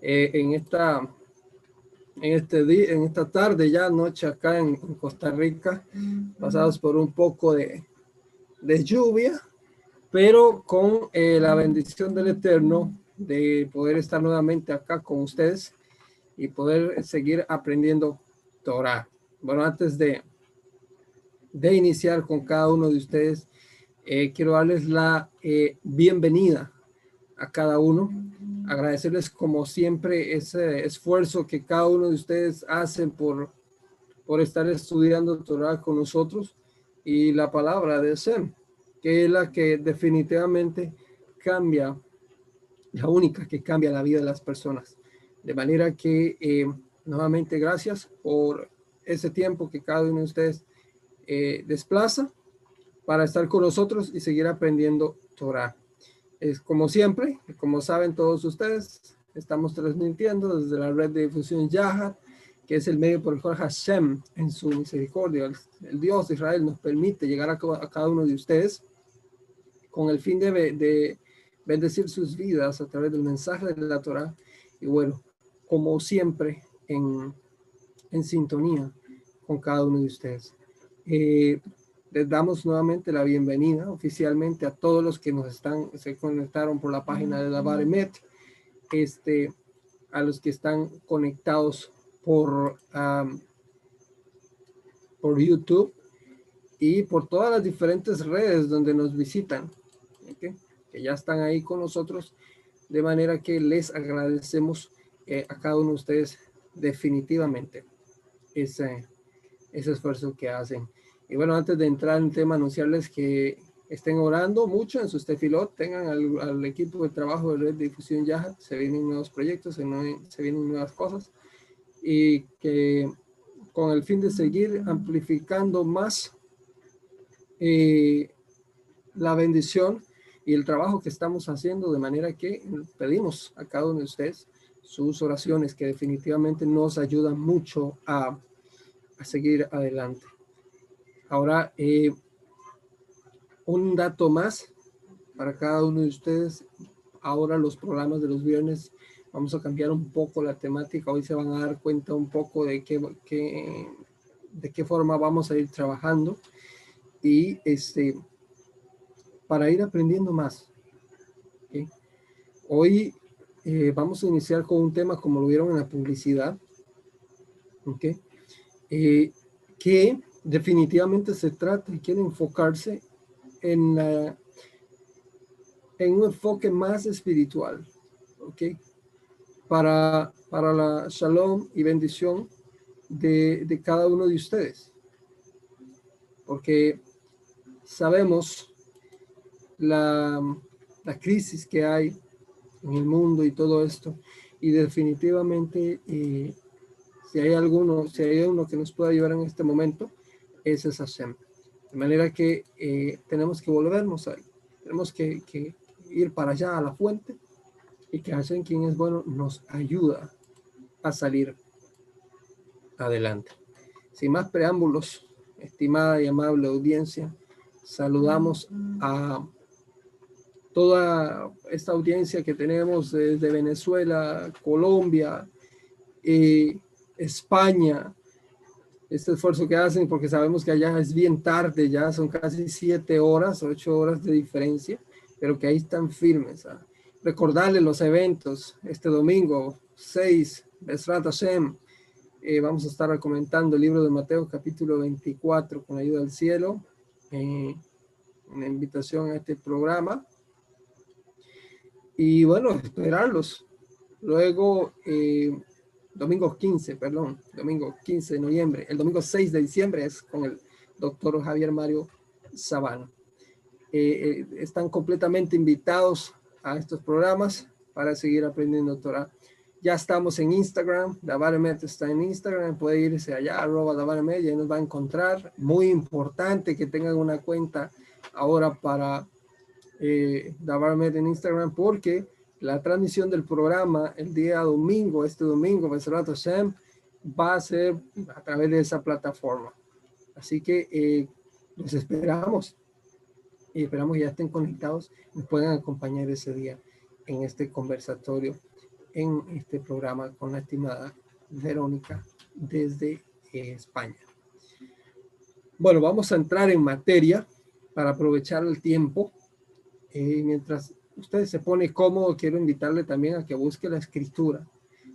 eh, en esta en este día, en esta tarde ya noche acá en, Costa Rica, pasados por un poco de, de lluvia, pero con eh, la bendición del Eterno de poder estar nuevamente acá con ustedes y poder seguir aprendiendo Torah. Bueno, antes de, de iniciar con cada uno de ustedes, eh, quiero darles la eh, bienvenida a cada uno agradecerles como siempre ese esfuerzo que cada uno de ustedes hacen por, por estar estudiando Torah con nosotros y la palabra de Sem, que es la que definitivamente cambia, la única que cambia la vida de las personas. De manera que eh, nuevamente gracias por ese tiempo que cada uno de ustedes eh, desplaza para estar con nosotros y seguir aprendiendo Torah. Es como siempre, como saben todos ustedes, estamos transmitiendo desde la red de difusión Yahad, que es el medio por el cual Hashem, en su misericordia, el, Dios de Israel, nos permite llegar a, cada uno de ustedes con el fin de, de, bendecir sus vidas a través del mensaje de la Torah. Y bueno, como siempre, en, en sintonía con cada uno de ustedes. Eh, les damos nuevamente la bienvenida oficialmente a todos los que nos están, se conectaron por la página de la Baremet, este, a los que están conectados por, por YouTube y por todas las diferentes redes donde nos visitan, que ya están ahí con nosotros, de manera que les agradecemos eh, a cada uno de ustedes definitivamente ese esfuerzo que hacen. Y bueno, antes de entrar en el tema, anunciarles que estén orando mucho en sus tefilot, tengan al, equipo de trabajo de red difusión ya, se vienen nuevos proyectos, se, se vienen nuevas cosas y que con el fin de seguir amplificando más eh, la bendición y el trabajo que estamos haciendo, de manera que pedimos a cada uno de ustedes sus oraciones que definitivamente nos ayudan mucho a, a seguir adelante. Ahora, eh, un dato más para cada uno de ustedes. Ahora los programas de los viernes vamos a cambiar un poco la temática. Hoy se van a dar cuenta un poco de qué, de qué forma vamos a ir trabajando y este para ir aprendiendo más. Hoy eh, vamos a iniciar con un tema como lo vieron en la publicidad, ¿okay? Eh, que definitivamente se trata y quiere enfocarse en, en un enfoque más espiritual, ¿ok? Para, para la shalom y bendición de, de cada uno de ustedes. Porque sabemos la, la crisis que hay en el mundo y todo esto. Y definitivamente, eh, si hay alguno, si hay uno que nos pueda ayudar en este momento, ese es Hashem. De manera que eh, tenemos que volvernos ahí, tenemos que, ir para allá a la fuente y que Hashem, quien es bueno, nos ayuda a salir adelante. Sin más preámbulos, estimada y amable audiencia, saludamos a toda esta audiencia que tenemos desde Venezuela, Colombia, eh, España, este esfuerzo que hacen, porque sabemos que allá es bien tarde, ya son casi siete horas, ocho horas de diferencia, pero que ahí están firmes. ¿ah? Recordarles los eventos este domingo 6, Besrat Hashem, eh, vamos a estar comentando el libro de Mateo capítulo 24 con ayuda del cielo, eh, una invitación a este programa. Y bueno, esperarlos. Luego, eh, domingo 15, perdón, domingo 15 de noviembre. El domingo 6 de diciembre es con el doctor Javier Mario Sabana. Eh, eh, están completamente invitados a estos programas para seguir aprendiendo Torah. Ya estamos en Instagram, Davaremet está en Instagram, puede irse allá, arroba Davaremet, y nos va a encontrar. Muy importante que tengan una cuenta ahora para eh, Davaremet en Instagram porque la transmisión del programa el día domingo, este domingo, va a ser a través de esa plataforma. Así que eh, los esperamos y esperamos que ya estén conectados y puedan acompañar ese día en este conversatorio en este programa con la estimada Verónica desde eh, España. Bueno, vamos a entrar en materia para aprovechar el tiempo. Eh, mientras usted se pone cómodo, quiero invitarle también a que busque la escritura,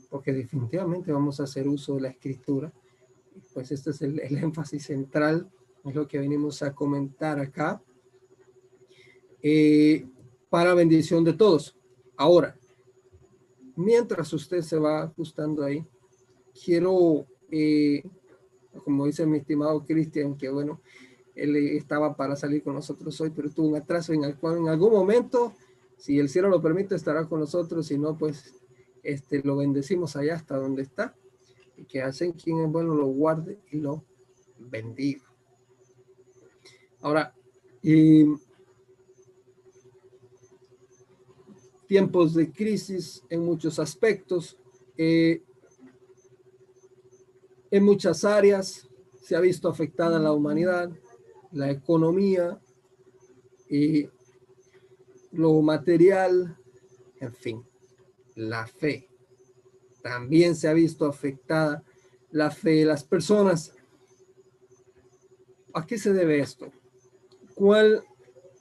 porque definitivamente vamos a hacer uso de la escritura. Pues este es el, el énfasis central, es lo que venimos a comentar acá. Eh, para bendición de todos. Ahora, mientras usted se va ajustando ahí, quiero, eh, como dice mi estimado Cristian, que bueno, él estaba para salir con nosotros hoy, pero tuvo un atraso en el cual en algún momento, si el cielo lo permite, estará con nosotros, si no, pues este, lo bendecimos allá hasta donde está, y que hacen quien es bueno lo guarde y lo bendiga. Ahora, y tiempos de crisis en muchos aspectos. Eh, en muchas áreas se ha visto afectada la humanidad, la economía y lo material, en fin, la fe. También se ha visto afectada la fe de las personas. ¿A qué se debe esto? ¿Cuál,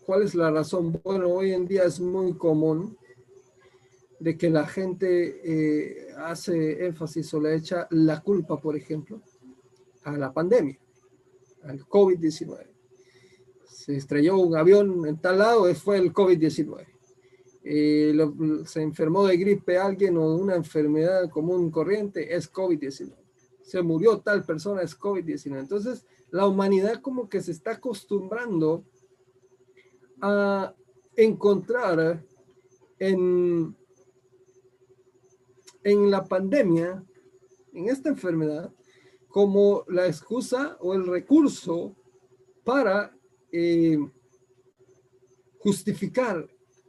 ¿Cuál es la razón? Bueno, hoy en día es muy común de que la gente eh, hace énfasis o le echa la culpa, por ejemplo, a la pandemia, al COVID-19. Se estrelló un avión en tal lado, fue el COVID-19. Eh, se enfermó de gripe alguien o una enfermedad común corriente, es COVID-19. Se murió tal persona, es COVID-19. Entonces, la humanidad como que se está acostumbrando a encontrar en en la pandemia, en esta enfermedad, como la excusa o el recurso para eh, justificar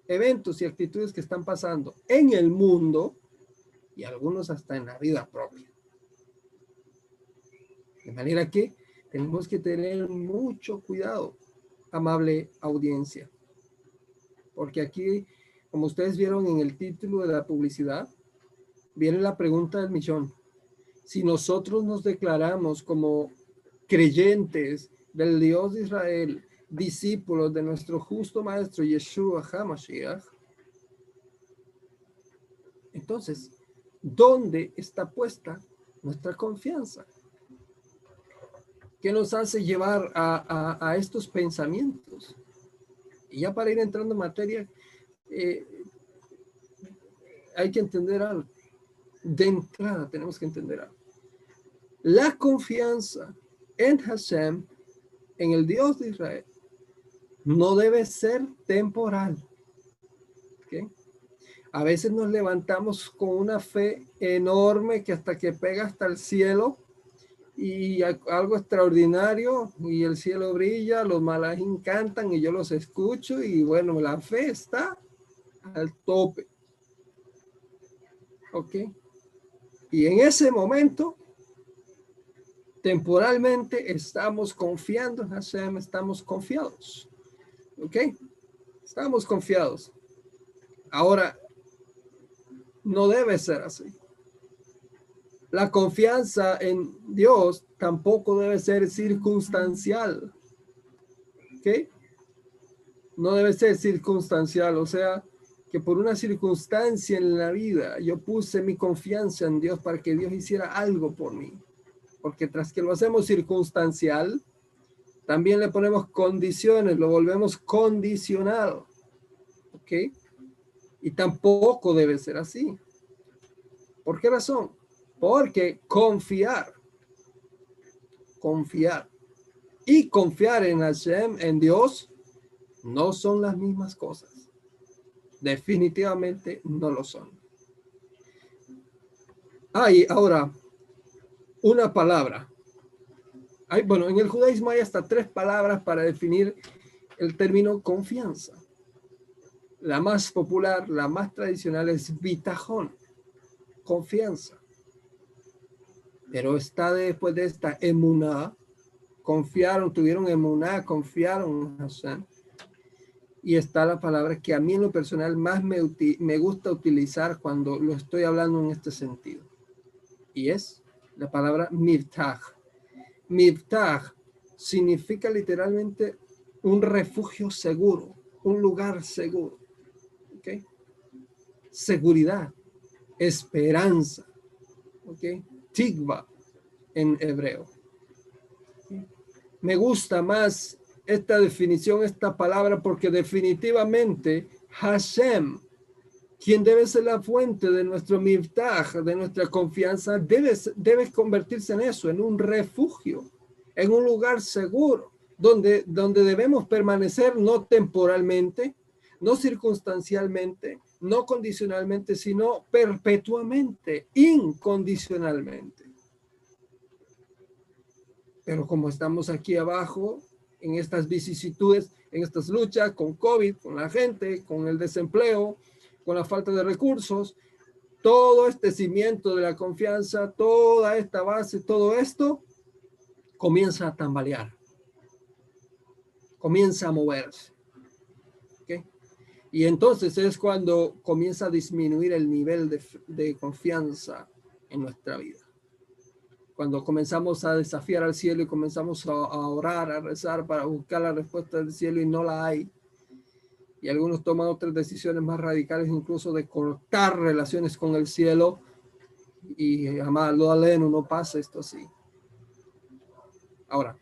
eventos y actitudes que están pasando en el mundo y algunos hasta en la vida propia. De manera que tenemos que tener mucho cuidado, amable audiencia, porque aquí, como ustedes vieron en el título de la publicidad, viene la pregunta del millón. Si nosotros nos declaramos como creyentes del Dios de Israel, discípulos de nuestro justo maestro Yeshua HaMashiach, entonces, ¿dónde está puesta nuestra confianza? ¿Qué nos hace llevar a, estos pensamientos? Y ya para ir entrando en materia, eh, hay que entender algo de entrada tenemos que entender algo. La confianza en Hashem, en el Dios de Israel, no debe ser temporal. A veces nos levantamos con una fe enorme que hasta que pega hasta el cielo y algo extraordinario y el cielo brilla, los malajín cantan y yo los escucho y bueno, la fe está al tope. ¿Ok? Y en ese momento, temporalmente, estamos confiando en estamos confiados. ¿Ok? Estamos confiados. Ahora, no debe ser así. La confianza en Dios tampoco debe ser circunstancial. ¿Ok? No debe ser circunstancial, o sea, que por una circunstancia en la vida yo puse mi confianza en Dios para que Dios hiciera algo por mí. Porque tras que lo hacemos circunstancial, también le ponemos condiciones, lo volvemos condicionado. ¿Ok? Y tampoco debe ser así. ¿Por qué razón? Porque confiar, confiar y confiar en Hashem, en Dios, no son las mismas cosas. Definitivamente no lo son. Hay ahora una palabra. Hay, bueno, en el judaísmo hay hasta tres palabras para definir el término confianza. La más popular, la más tradicional es bitajón, confianza. Pero está después de esta emuná, confiaron, tuvieron emuná, confiaron Hashem y está la palabra que a mí en lo personal más me, me gusta utilizar cuando lo estoy hablando en este sentido. Y es la palabra mirtaj. Mirtaj significa literalmente un refugio seguro, un lugar seguro. ¿okay? Seguridad, esperanza. ¿okay? Tigba en hebreo. Me gusta más esta definición, esta palabra, porque definitivamente Hashem, quien debe ser la fuente de nuestro mirtaj, de nuestra confianza, debe, debe convertirse en eso, en un refugio, en un lugar seguro, donde, donde debemos permanecer no temporalmente, no circunstancialmente, no condicionalmente, sino perpetuamente, incondicionalmente. Pero como estamos aquí abajo, en estas vicisitudes, en estas luchas con COVID, con la gente, con el desempleo, con la falta de recursos, todo este cimiento de la confianza, toda esta base, todo esto comienza a tambalear, comienza a moverse. Y entonces es cuando comienza a disminuir el nivel de confianza en nuestra vida cuando comenzamos a desafiar al cielo y comenzamos a, orar, a rezar para buscar la respuesta del cielo y no la hay. Y algunos toman otras decisiones más radicales, incluso de cortar relaciones con el cielo. Y amarlo aleno, no pasa esto así. Ahora,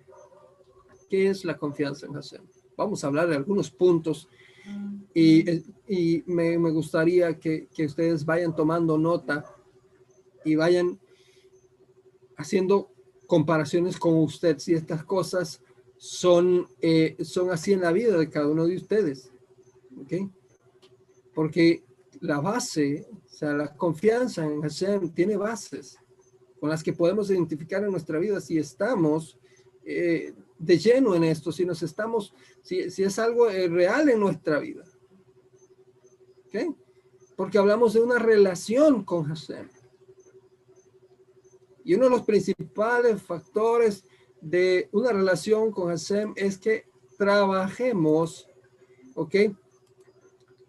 ¿qué es la confianza en Hashem? Vamos a hablar de algunos puntos y, y me, me, gustaría que, que ustedes vayan tomando nota y vayan haciendo comparaciones con usted si estas cosas son, eh, son así en la vida de cada uno de ustedes. ¿Ok? Porque la base, o sea, la confianza en Hashem tiene bases con las que podemos identificar en nuestra vida si estamos eh, de lleno en esto, si nos estamos, si, si es algo eh, real en nuestra vida. ¿ok? Porque hablamos de una relación con Hashem. Y uno de los principales factores de una relación con Hashem es que trabajemos, ¿ok?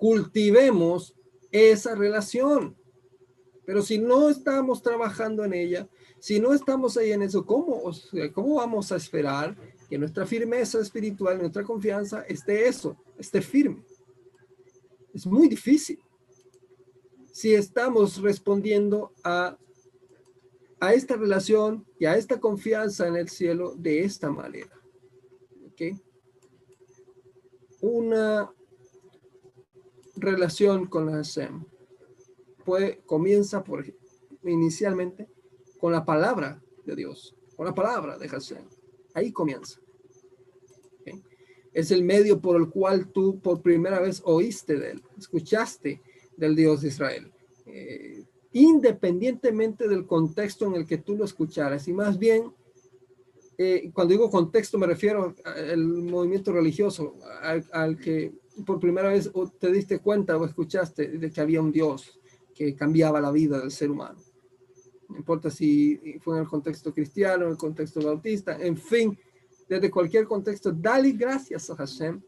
Cultivemos esa relación. Pero si no estamos trabajando en ella, si no estamos ahí en eso, ¿cómo, cómo vamos a esperar que nuestra firmeza espiritual, nuestra confianza esté eso, esté firme? Es muy difícil. Si estamos respondiendo a a esta relación y a esta confianza en el cielo de esta manera. ¿Ok? Una relación con la Hashem puede, comienza por, inicialmente con la palabra de Dios, con la palabra de Hashem. Ahí comienza. Es el medio por el cual tú por primera vez oíste de él, escuchaste del Dios de Israel. Eh, independientemente del contexto en el que tú lo escucharas. Y más bien, eh, cuando digo contexto me refiero al movimiento religioso, al, que por primera vez te diste cuenta o escuchaste de que había un Dios que cambiaba la vida del ser humano. No importa si fue en el contexto cristiano, en el contexto bautista, en fin, desde cualquier contexto, dale gracias a Hashem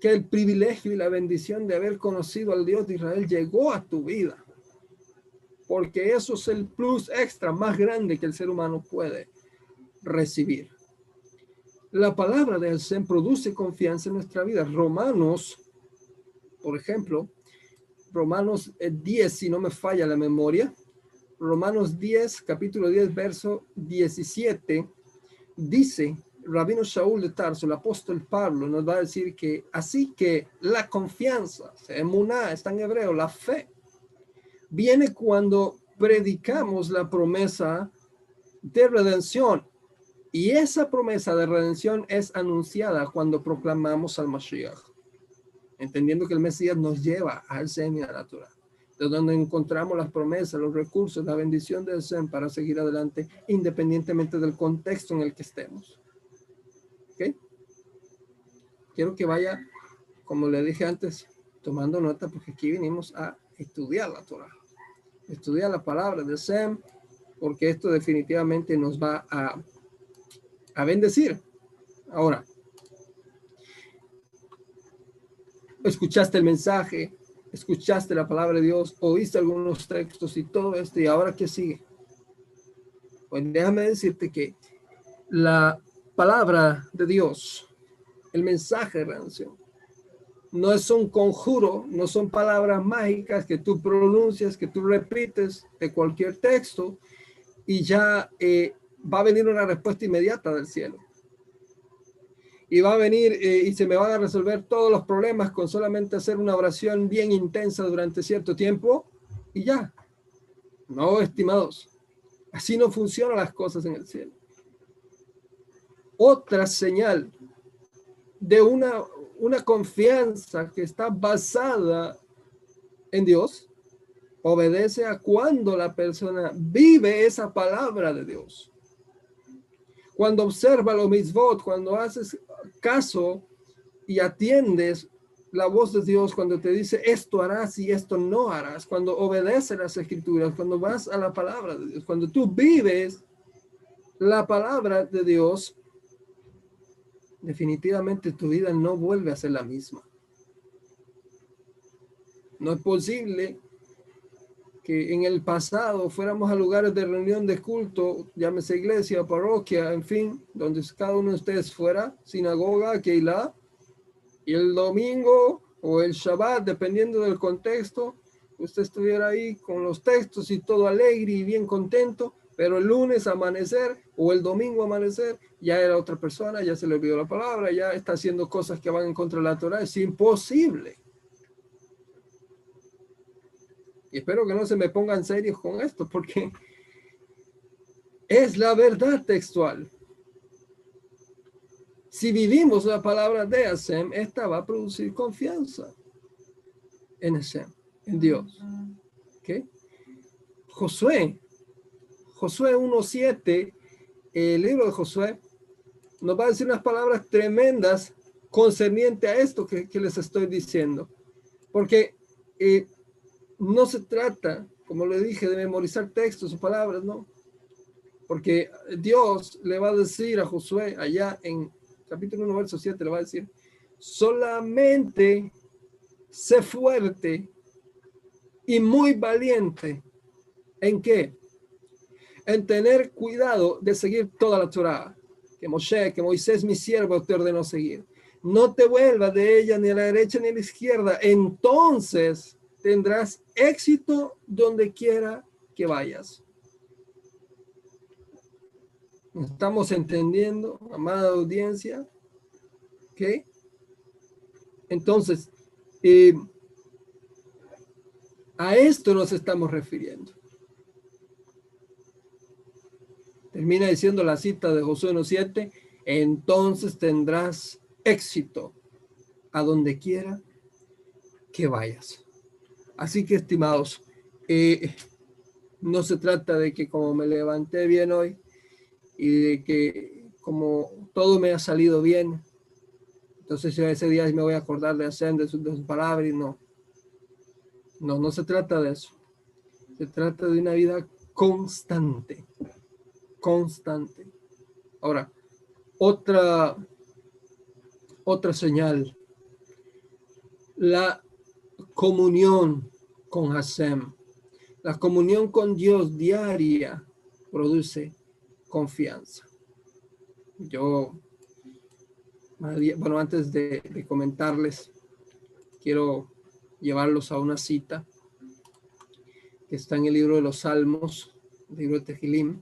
que el privilegio y la bendición de haber conocido al Dios de Israel llegó a tu vida porque eso es el plus extra más grande que el ser humano puede recibir. La palabra de Hashem produce confianza en nuestra vida. Romanos, por ejemplo, Romanos 10, si no me falla la memoria, Romanos 10, capítulo 10, verso 17, dice, Rabino Shaul de Tarso, el apóstol Pablo, nos va a decir que así que la confianza, emuná, está en hebreo, la fe, viene cuando predicamos la promesa de redención. Y esa promesa de redención es anunciada cuando proclamamos al Mashiach, entendiendo que el Mesías nos lleva al semi natural, de donde encontramos las promesas, los recursos, la bendición del Sen para seguir adelante, independientemente del contexto en el que estemos. ¿Ok? Quiero que vaya, como le dije antes, tomando nota, porque aquí venimos a estudiar la Torah estudiar la palabra de Sem, porque esto definitivamente nos va a, a bendecir. Ahora, escuchaste el mensaje, escuchaste la palabra de Dios, oíste algunos textos y todo esto, y ahora qué sigue. Pues déjame decirte que la palabra de Dios, el mensaje redención, no es un conjuro, no son palabras mágicas que tú pronuncias, que tú repites de cualquier texto y ya eh, va a venir una respuesta inmediata del cielo. Y va a venir eh, y se me van a resolver todos los problemas con solamente hacer una oración bien intensa durante cierto tiempo y ya. No, estimados, así no funcionan las cosas en el cielo. Otra señal de una, una confianza que está basada en Dios obedece a cuando la persona vive esa palabra de Dios. Cuando observa los misvot, cuando haces caso y atiendes la voz de Dios cuando te dice esto harás y esto no harás, cuando obedeces las escrituras, cuando vas a la palabra de Dios, cuando tú vives la palabra de Dios, definitivamente tu vida no vuelve a ser la misma. No es posible que en el pasado fuéramos a lugares de reunión de culto, llámese iglesia, parroquia, en fin, donde cada uno de ustedes fuera, sinagoga, Keilah, y el domingo o el Shabbat, dependiendo del contexto, usted estuviera ahí con los textos y todo alegre y bien contento, pero el lunes amanecer o el domingo amanecer ya era otra persona, ya se le olvidó la palabra, ya está haciendo cosas que van en contra de la Torah. Es imposible. Y espero que no se me pongan serios con esto, porque es la verdad textual. Si vivimos la palabra de Hashem, esta va a producir confianza en Hashem, en Dios. ¿Okay? Josué Josué 1.7, el libro de Josué, nos va a decir unas palabras tremendas concerniente a esto que, les estoy diciendo. Porque eh, no se trata, como le dije, de memorizar textos o palabras, ¿no? Porque Dios le va a decir a Josué allá en capítulo 1, verso 7, le va a decir, solamente sé fuerte y muy valiente. ¿En qué? en tener cuidado de seguir toda la Torah que Moshe, que Moisés, mi siervo, te ordenó seguir. No te vuelvas de ella ni a la derecha ni a la izquierda. Entonces tendrás éxito donde quiera que vayas. ¿Estamos entendiendo, amada audiencia? ¿Ok? Entonces, eh, a esto nos estamos refiriendo. Termina diciendo la cita de Josué 1.7, entonces tendrás éxito a donde quiera que vayas. Así que, estimados, eh, no se trata de que como me levanté bien hoy y de que como todo me ha salido bien, entonces ese día me voy a acordar de hacer de sus su palabras y no. No, no se trata de eso. Se trata de una vida constante constante. Ahora, otra, otra señal, la comunión con Hashem. La comunión con Dios diaria produce confianza. Yo, bueno, antes de, comentarles, quiero llevarlos a una cita que está en el libro de los Salmos, libro de Tejilim,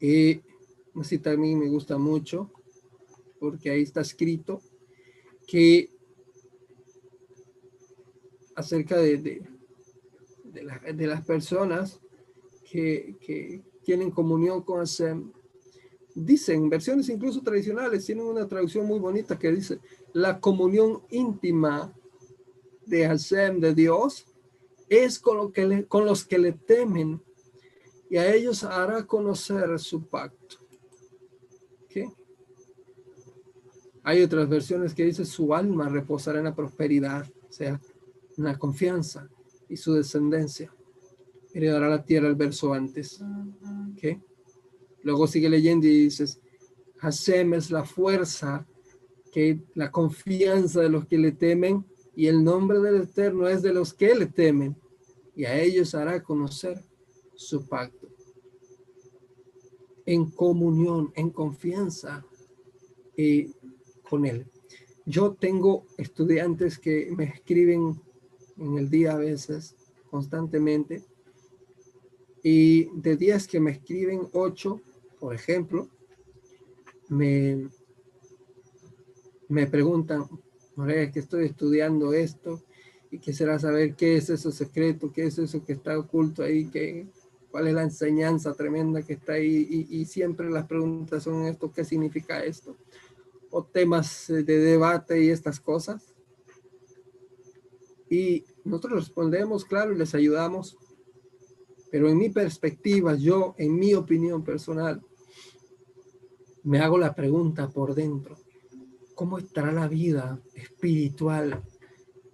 y una cita a mí me gusta mucho porque ahí está escrito que acerca de, de, las personas que, que, tienen comunión con Hashem, dicen, versiones incluso tradicionales, tienen una traducción muy bonita que dice, la comunión íntima de Hashem, de Dios, es con, lo que con los que le temen y a ellos hará conocer su pacto. ¿Qué? Hay otras versiones que dice su alma reposará en la prosperidad, o sea, en la confianza y su descendencia. Heredará la tierra el verso antes. ¿Qué? Luego sigue leyendo y dices, Hashem la fuerza que la confianza de los que le temen y el nombre del Eterno es de los que le temen y a ellos hará conocer su pacto. En comunión, en confianza eh, con Él. Yo tengo estudiantes que me escriben en el día a veces, constantemente, y de días que me escriben ocho, por ejemplo, me, me preguntan, que estoy estudiando esto y quisiera saber qué es eso secreto, qué es eso que está oculto ahí, qué, cuál es la enseñanza tremenda que está ahí y, y siempre las preguntas son esto, ¿qué significa esto? O temas de debate y estas cosas. Y nosotros respondemos, claro, y les ayudamos, pero en mi perspectiva, yo, en mi opinión personal, me hago la pregunta por dentro, ¿cómo estará la vida espiritual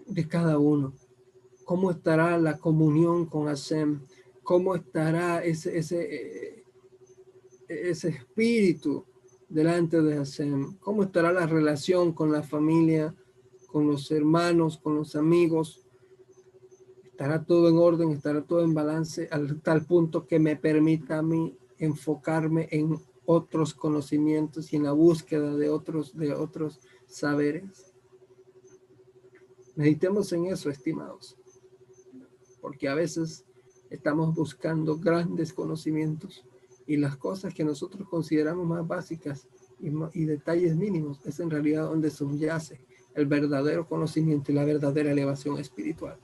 de cada uno? ¿Cómo estará la comunión con Hashem? ¿Cómo estará ese, ese, ese espíritu delante de Hashem? ¿Cómo estará la relación con la familia, con los hermanos, con los amigos? estará todo en orden, estará todo en balance al tal punto que me permita a mí enfocarme en otros conocimientos y en la búsqueda de otros, de otros saberes. Meditemos en eso, estimados, porque a veces estamos buscando grandes conocimientos y las cosas que nosotros consideramos más básicas y, y detalles mínimos es en realidad donde subyace el verdadero conocimiento y la verdadera elevación espiritual.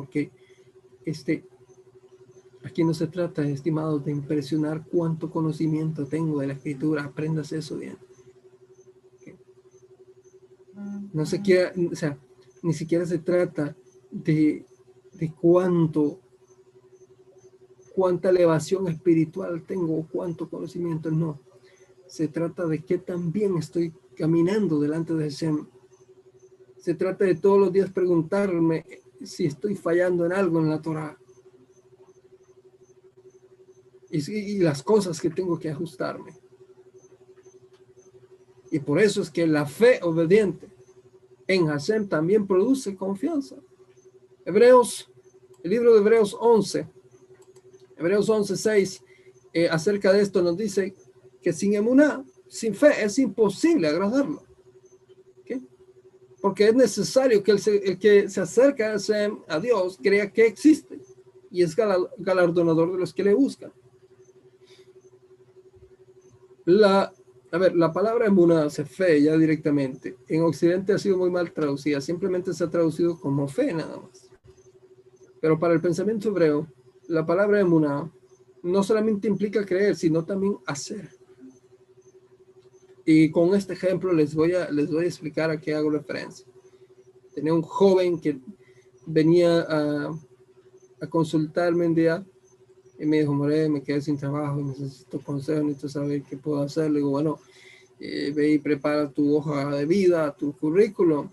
porque este, aquí no se trata, estimados, de impresionar cuánto conocimiento tengo de la escritura, aprendas eso bien. No se quiera, o sea, ni siquiera se trata de, de cuánto, cuánta elevación espiritual tengo, cuánto conocimiento, no. Se trata de qué tan bien estoy caminando delante de ese Se trata de todos los días preguntarme, si estoy fallando en algo en la Torah. Y, las cosas que tengo que ajustarme. Y por eso es que la fe obediente en Hashem también produce confianza. Hebreos, el libro de Hebreos 11, Hebreos 11, 6, eh, acerca de esto nos dice que sin emuná, sin fe, es imposible agradarlo porque es necesario que el, que se acerca a Dios crea que existe y es galardonador de los que le buscan. La, a ver, la palabra emuná, se fe ya directamente, en Occidente ha sido muy mal traducida, simplemente se ha traducido como fe nada más. Pero para el pensamiento hebreo, la palabra emuná no solamente implica creer, sino también hacer. Y con este ejemplo les voy a, les voy a explicar a qué hago referencia. Tenía un joven que venía a, a consultarme un día y me dijo, More, me quedé sin trabajo, necesito consejo, necesito saber qué puedo hacer. Le digo, bueno, eh, ve y prepara tu hoja de vida, tu currículum,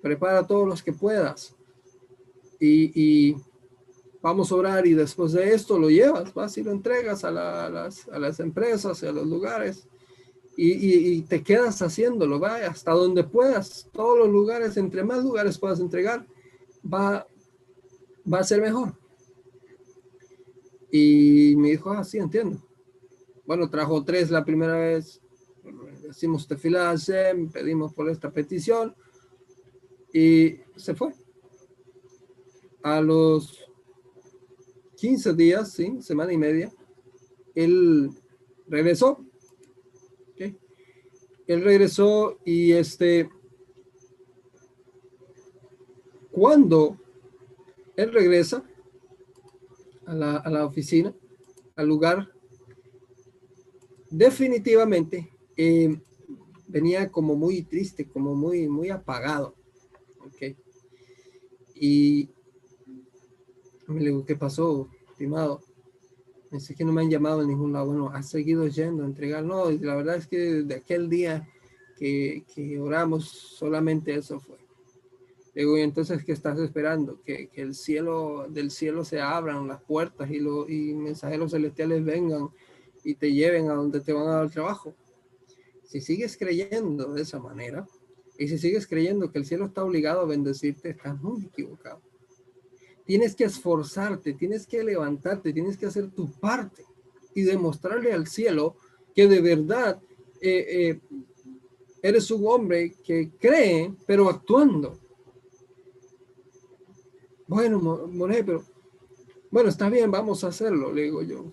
prepara todos los que puedas. Y, y, vamos a orar y después de esto lo llevas, vas y lo entregas a, a, las, a las empresas a los lugares y, te quedas haciéndolo, va hasta donde puedas, todos los lugares, entre más lugares puedas entregar, va, va a ser mejor. Y me dijo, ah, sí, entiendo. Bueno, trajo tres la primera vez, decimos tefilá pedimos por esta petición y se fue. A los 15 días, sí, semana y media, él regresó él regresó y este, cuando él regresa a la, oficina, al lugar, definitivamente eh, venía como muy triste, como muy, muy apagado. ¿ok? Y me digo, ¿qué pasó? Dice que no me han llamado en ningún lado. Bueno, ha seguido yendo a entregar. No, la verdad es que de aquel día que, que oramos, solamente eso fue. Digo, y entonces, ¿qué estás esperando? Que, que, el cielo, del cielo se abran las puertas y, lo, y mensajeros celestiales vengan y te lleven a donde te van a dar trabajo. si sigues creyendo de esa manera, y si sigues creyendo que el cielo está obligado a bendecirte, estás muy equivocado. Tienes que esforzarte, tienes que levantarte, tienes que hacer tu parte y demostrarle al cielo que de verdad eh, eh, eres un hombre que cree, pero actuando. Bueno, More, pero bueno, está bien, vamos a hacerlo, le digo yo.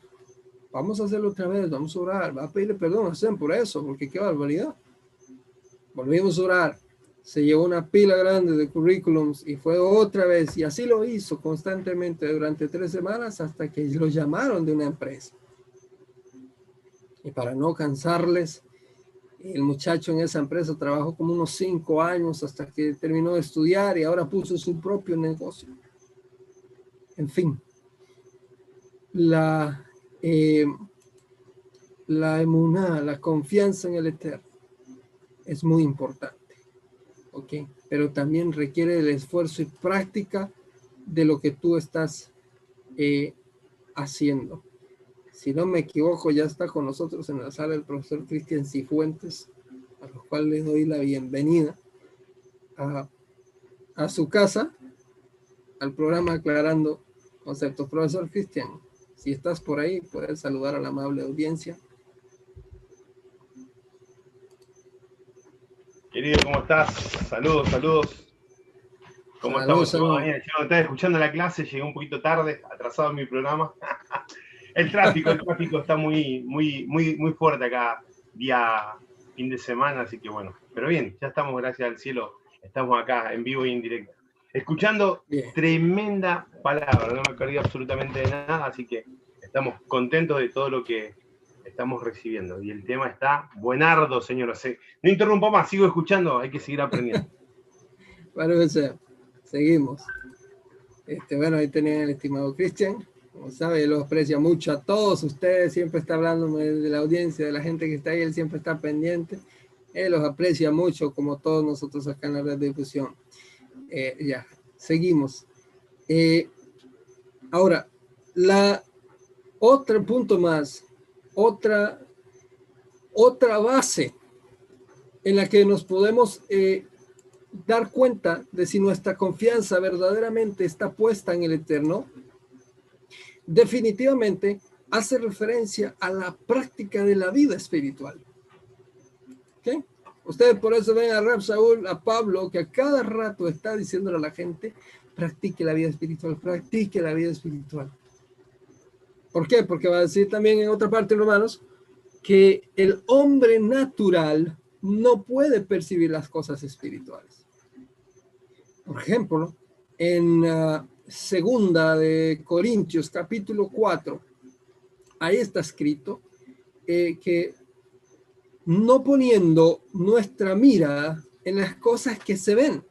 Vamos a hacerlo otra vez, vamos a orar, va a pedirle perdón a por eso, porque qué barbaridad. Volvimos a orar, se llevó una pila grande de currículums y fue otra vez, y así lo hizo constantemente durante tres semanas hasta que lo llamaron de una empresa. Y para no cansarles, el muchacho en esa empresa trabajó como unos cinco años hasta que terminó de estudiar y ahora puso su propio negocio. En fin, la, eh, la emuná, la confianza en el Eterno es muy importante. ¿Ok? Pero también requiere el esfuerzo y práctica de lo que tú estás eh, haciendo. Si no me equivoco, ya está con nosotros en la sala el profesor Cristian Cifuentes, a lo cual le doy la bienvenida a, a su casa, al programa Aclarando Conceptos. Profesor Cristian, si estás por ahí, puedes saludar a la amable audiencia. Querido, ¿cómo estás? Saludos, saludos. ¿Cómo estamos? Saludos. Yo estaba escuchando la clase, llegué un poquito tarde, atrasado en mi programa. el tráfico, el tráfico está muy, muy, muy, muy fuerte acá, día fin de semana, así que bueno. Pero bien, ya estamos, gracias al cielo, estamos acá en vivo y en directo. Escuchando tremenda palabra, no me perdí absolutamente de nada, así que estamos contentos de todo lo que estamos recibiendo. Y el tema está buenardo, señores. No interrumpo más, sigo escuchando, hay que seguir aprendiendo. bueno, seguimos. Este, bueno, ahí tenían el estimado Cristian. Como sabe, lo aprecia mucho a todos ustedes. Siempre está hablando de la audiencia, de la gente que está ahí. Él siempre está pendiente. Él los aprecia mucho, como todos nosotros acá en la red de difusión. Eh, ya, seguimos. Eh, ahora, la otro punto más otra, otra base en la que nos podemos eh, dar cuenta de si nuestra confianza verdaderamente está puesta en el Eterno, definitivamente hace referencia a la práctica de la vida espiritual. ¿Okay? Ustedes por eso ven a Rab Saúl, a Pablo, que a cada rato está diciéndole a la gente, practique la vida espiritual, practique la vida espiritual. ¿Por qué? Porque va a decir también en otra parte, hermanos, que el hombre natural no puede percibir las cosas espirituales. Por ejemplo, en uh, segunda de Corintios capítulo 4, ahí está escrito eh, que no poniendo nuestra mira en las cosas que se ven,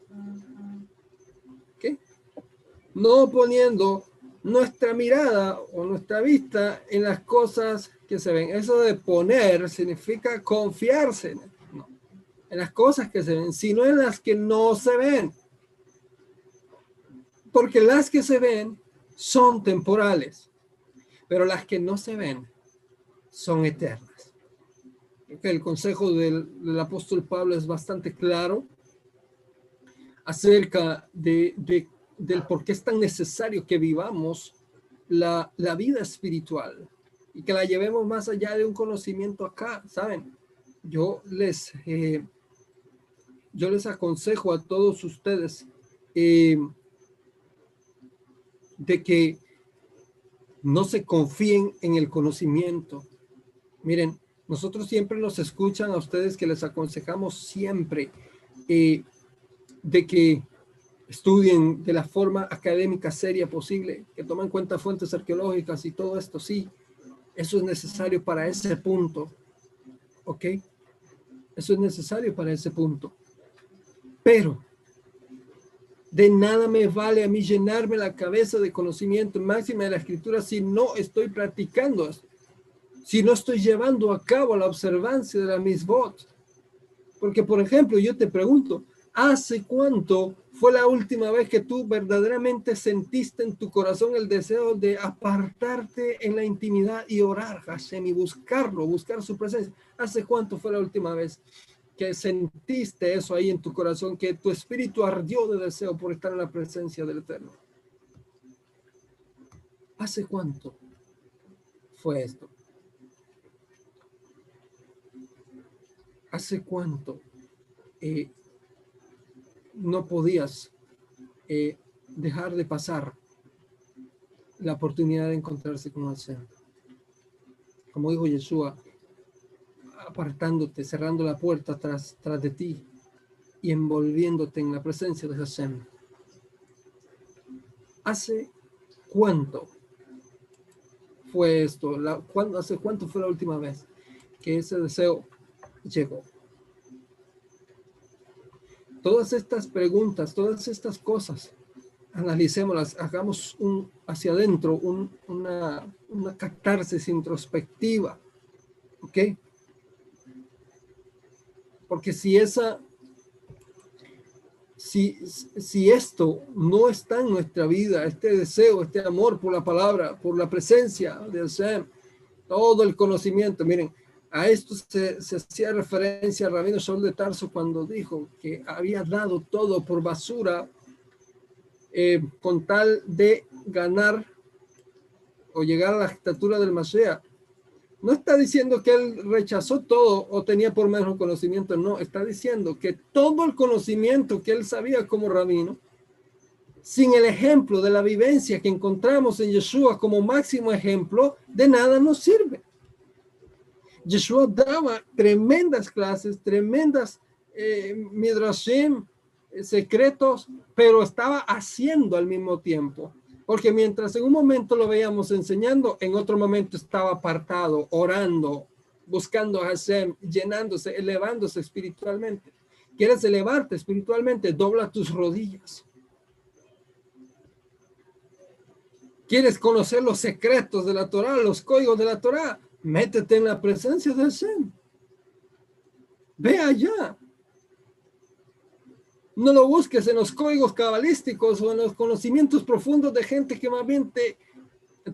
¿qué? no poniendo nuestra mirada o nuestra vista en las cosas que se ven. Eso de poner significa confiarse en las cosas que se ven, sino en las que no se ven. Porque las que se ven son temporales, pero las que no se ven son eternas. el consejo del, apóstol Pablo es bastante claro acerca de, de del por qué es tan necesario que vivamos la, vida espiritual y que la llevemos más allá de un conocimiento acá, ¿saben? Yo les, eh, yo les aconsejo a todos ustedes eh, de que no se confíen en el conocimiento. Miren, nosotros siempre nos escuchan a ustedes que les aconsejamos siempre eh, de que estudien de la forma académica seria posible, que tomen en cuenta fuentes arqueológicas y todo esto, sí, eso es necesario para ese punto, ¿ok? Eso es necesario para ese punto. Pero de nada me vale a mí llenarme la cabeza de conocimiento máximo de la escritura si no estoy practicando, si no estoy llevando a cabo la observancia de la misbot. Porque, por ejemplo, yo te pregunto, ¿Hace cuánto fue la última vez que tú verdaderamente sentiste en tu corazón el deseo de apartarte en la intimidad y orar, Hashem, y buscarlo, buscar su presencia? ¿Hace cuánto fue la última vez que sentiste eso ahí en tu corazón, que tu espíritu ardió de deseo por estar en la presencia del Eterno? ¿Hace cuánto fue esto? ¿Hace cuánto? Eh, no podías eh, dejar de pasar la oportunidad de encontrarse con el Señor. Como dijo Yeshua, apartándote, cerrando la puerta tras, tras de ti y envolviéndote en la presencia de Hashem. ¿Hace cuánto fue esto? La, ¿Hace cuánto fue la última vez que ese deseo llegó? Todas estas preguntas, todas estas cosas, analicémoslas, hagamos un hacia adentro, una, una catarsis introspectiva. ¿Ok? Porque si esa, si, si esto no está en nuestra vida, este deseo, este amor por la palabra, por la presencia del ser, todo el conocimiento, miren, a esto se, hacía referencia a Rabino Sol de Tarso cuando dijo que había dado todo por basura eh, con tal de ganar o llegar a la estatura del Mashiach. No está diciendo que él rechazó todo o tenía por menos conocimiento, no, está diciendo que todo el conocimiento que él sabía como rabino, sin el ejemplo de la vivencia que encontramos en Yeshua como máximo ejemplo, de nada nos sirve. Yeshua daba tremendas clases, tremendas eh, midrashim, eh, secretos, pero estaba haciendo al mismo tiempo. Porque mientras en un momento lo veíamos enseñando, en otro momento estaba apartado, orando, buscando a Hashem, llenándose, elevándose espiritualmente. ¿Quieres elevarte espiritualmente? Dobla tus rodillas. ¿Quieres conocer los secretos de la Torah, los códigos de la Torah? Métete en la presencia de Hashem. Ve allá. No lo busques en los códigos cabalísticos o en los conocimientos profundos de gente que más bien te,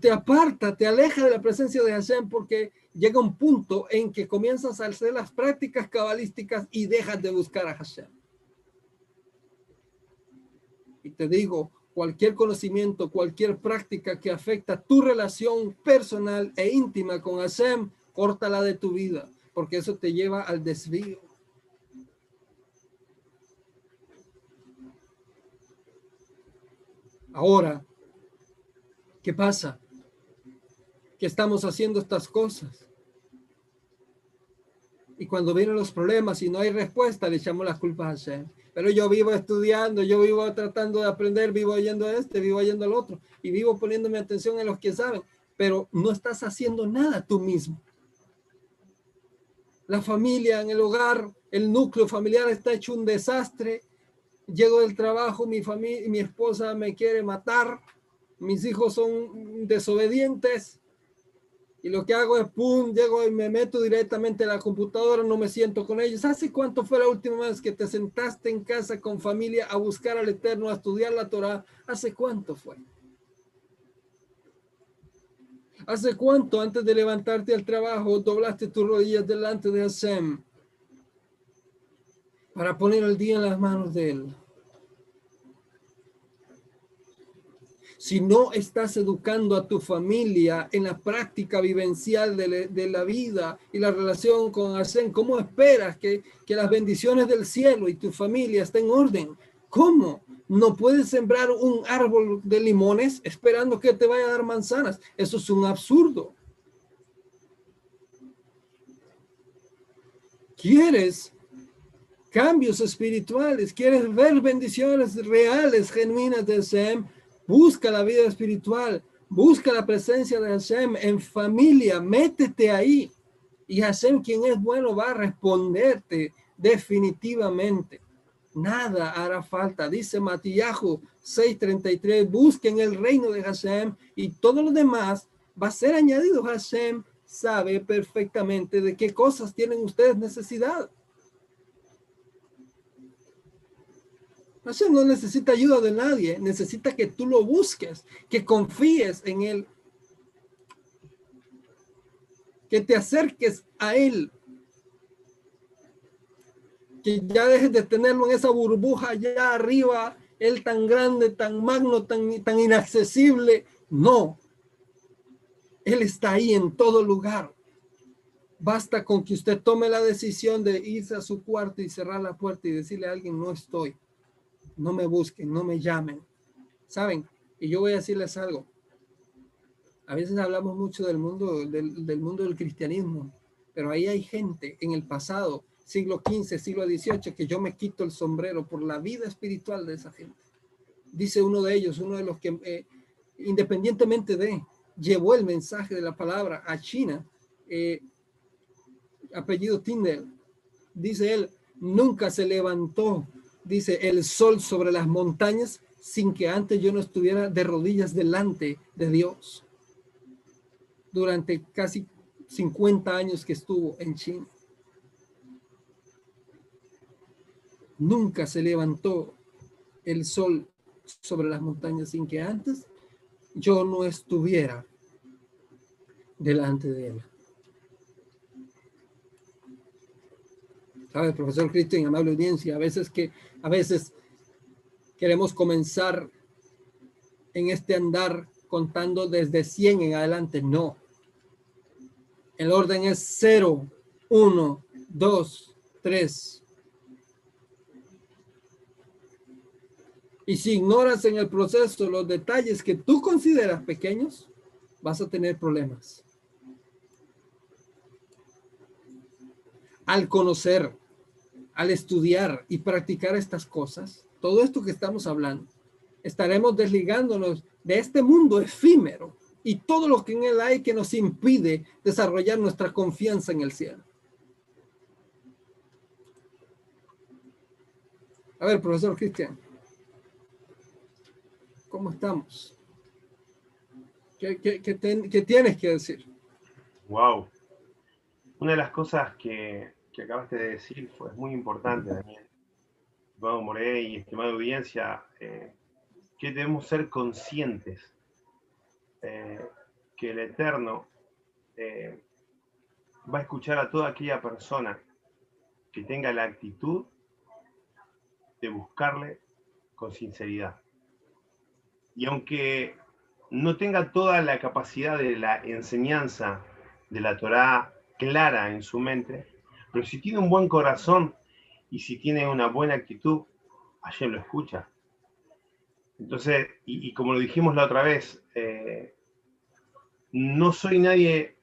te aparta, te aleja de la presencia de Hashem porque llega un punto en que comienzas a hacer las prácticas cabalísticas y dejas de buscar a Hashem. Y te digo, cualquier conocimiento, cualquier práctica que afecta tu relación personal e íntima con Hashem, córtala de tu vida, porque eso te lleva al desvío. Ahora, ¿qué pasa? Que estamos haciendo estas cosas. Y cuando vienen los problemas y no hay respuesta, le echamos las culpas a Hashem pero yo vivo estudiando, yo vivo tratando de aprender, vivo oyendo este, vivo oyendo el otro y vivo poniéndome atención en los que saben, pero no estás haciendo nada tú mismo. La familia en el hogar, el núcleo familiar está hecho un desastre. Llego del trabajo, mi familia, mi esposa me quiere matar, mis hijos son desobedientes, y lo que hago es, pum, llego y me meto directamente a la computadora, no me siento con ellos. ¿Hace cuánto fue la última vez que te sentaste en casa con familia a buscar al Eterno, a estudiar la Torah? ¿Hace cuánto fue? ¿Hace cuánto antes de levantarte al trabajo doblaste tus rodillas delante de Hashem para poner el día en las manos de Él? Si no estás educando a tu familia en la práctica vivencial de, la vida y la relación con Hashem, ¿cómo esperas que, las bendiciones del cielo y tu familia estén en orden? ¿Cómo? No puedes sembrar un árbol de limones esperando que te vaya a dar manzanas. Eso es un absurdo. ¿Quieres cambios espirituales? ¿Quieres ver bendiciones reales, genuinas de Hashem? Busca la vida espiritual, busca la presencia de Hashem en familia, métete ahí. Y Hashem, quien es bueno, va a responderte definitivamente. Nada hará falta, dice Matillahu 6:33, busquen el reino de Hashem y todo lo demás va a ser añadido. Hashem sabe perfectamente de qué cosas tienen ustedes necesidad. No necesita ayuda de nadie, necesita que tú lo busques, que confíes en Él, que te acerques a Él, que ya dejes de tenerlo en esa burbuja allá arriba, Él tan grande, tan magno, tan, tan inaccesible. No, Él está ahí en todo lugar. Basta con que usted tome la decisión de irse a su cuarto y cerrar la puerta y decirle a alguien, no estoy, no me busquen, no me llamen. ¿Saben? Y yo voy a decirles algo. A veces hablamos mucho del mundo del, mundo del cristianismo, pero ahí hay gente en el pasado, siglo XV, siglo XVIII, que yo me quito el sombrero por la vida espiritual de esa gente. Dice uno de ellos, uno de los que, eh, independientemente de, llevó el mensaje de la palabra a China, eh, apellido Tinder, dice él, nunca se levantó, dice, el sol sobre las montañas sin que antes yo no estuviera de rodillas delante de Dios. Durante casi 50 años que estuvo en China. Nunca se levantó el sol sobre las montañas sin que antes yo no estuviera delante de él. ¿Sabe, profesor Cristian, amable audiencia? A veces que, a veces queremos comenzar en este andar contando desde 100 en adelante. No. El orden es 0, 1, 2, 3. Y si ignoras en el proceso los detalles que tú consideras pequeños, vas a tener problemas. Al conocer al estudiar y practicar estas cosas, todo esto que estamos hablando, estaremos desligándonos de este mundo efímero y todo lo que en él hay que nos impide desarrollar nuestra confianza en el cielo. A ver, profesor Cristian, ¿cómo estamos? ¿Qué, qué tienes que decir? Wow. Una de las cosas que que acabaste de decir fue muy importante, Daniel. Estimado Moré y estimada audiencia, eh, que debemos ser conscientes eh, que el Eterno eh, va a escuchar a toda aquella persona que tenga la actitud de buscarle con sinceridad. Y aunque no tenga toda la capacidad de la enseñanza de la Torá clara en su mente, pero si tiene un buen corazón y si tiene una buena actitud, ayer lo escucha. Entonces, y, como lo dijimos la otra vez, eh, no soy nadie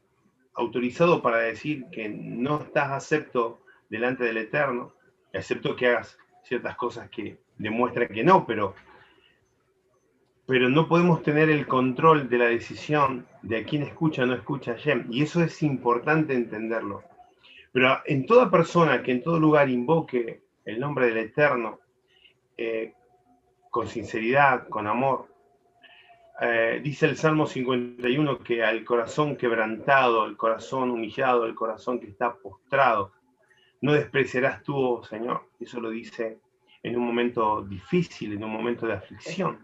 autorizado para decir que no estás acepto delante del Eterno, excepto que hagas ciertas cosas que demuestran que no, pero, pero no podemos tener el control de la decisión de a quién escucha o no escucha a Y eso es importante entenderlo. Pero en toda persona que en todo lugar invoque el nombre del Eterno, eh, con sinceridad, con amor, eh, dice el Salmo 51 que al corazón quebrantado, el corazón humillado, el corazón que está postrado, no despreciarás tú, oh Señor. Eso lo dice en un momento difícil, en un momento de aflicción.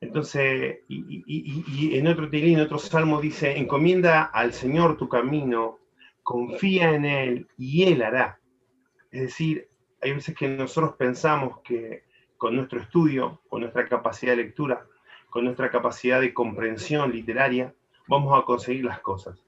Entonces, y, en otro en otro salmo dice, encomienda al Señor tu camino, confía en Él y Él hará. Es decir, hay veces que nosotros pensamos que con nuestro estudio, con nuestra capacidad de lectura, con nuestra capacidad de comprensión literaria, vamos a conseguir las cosas.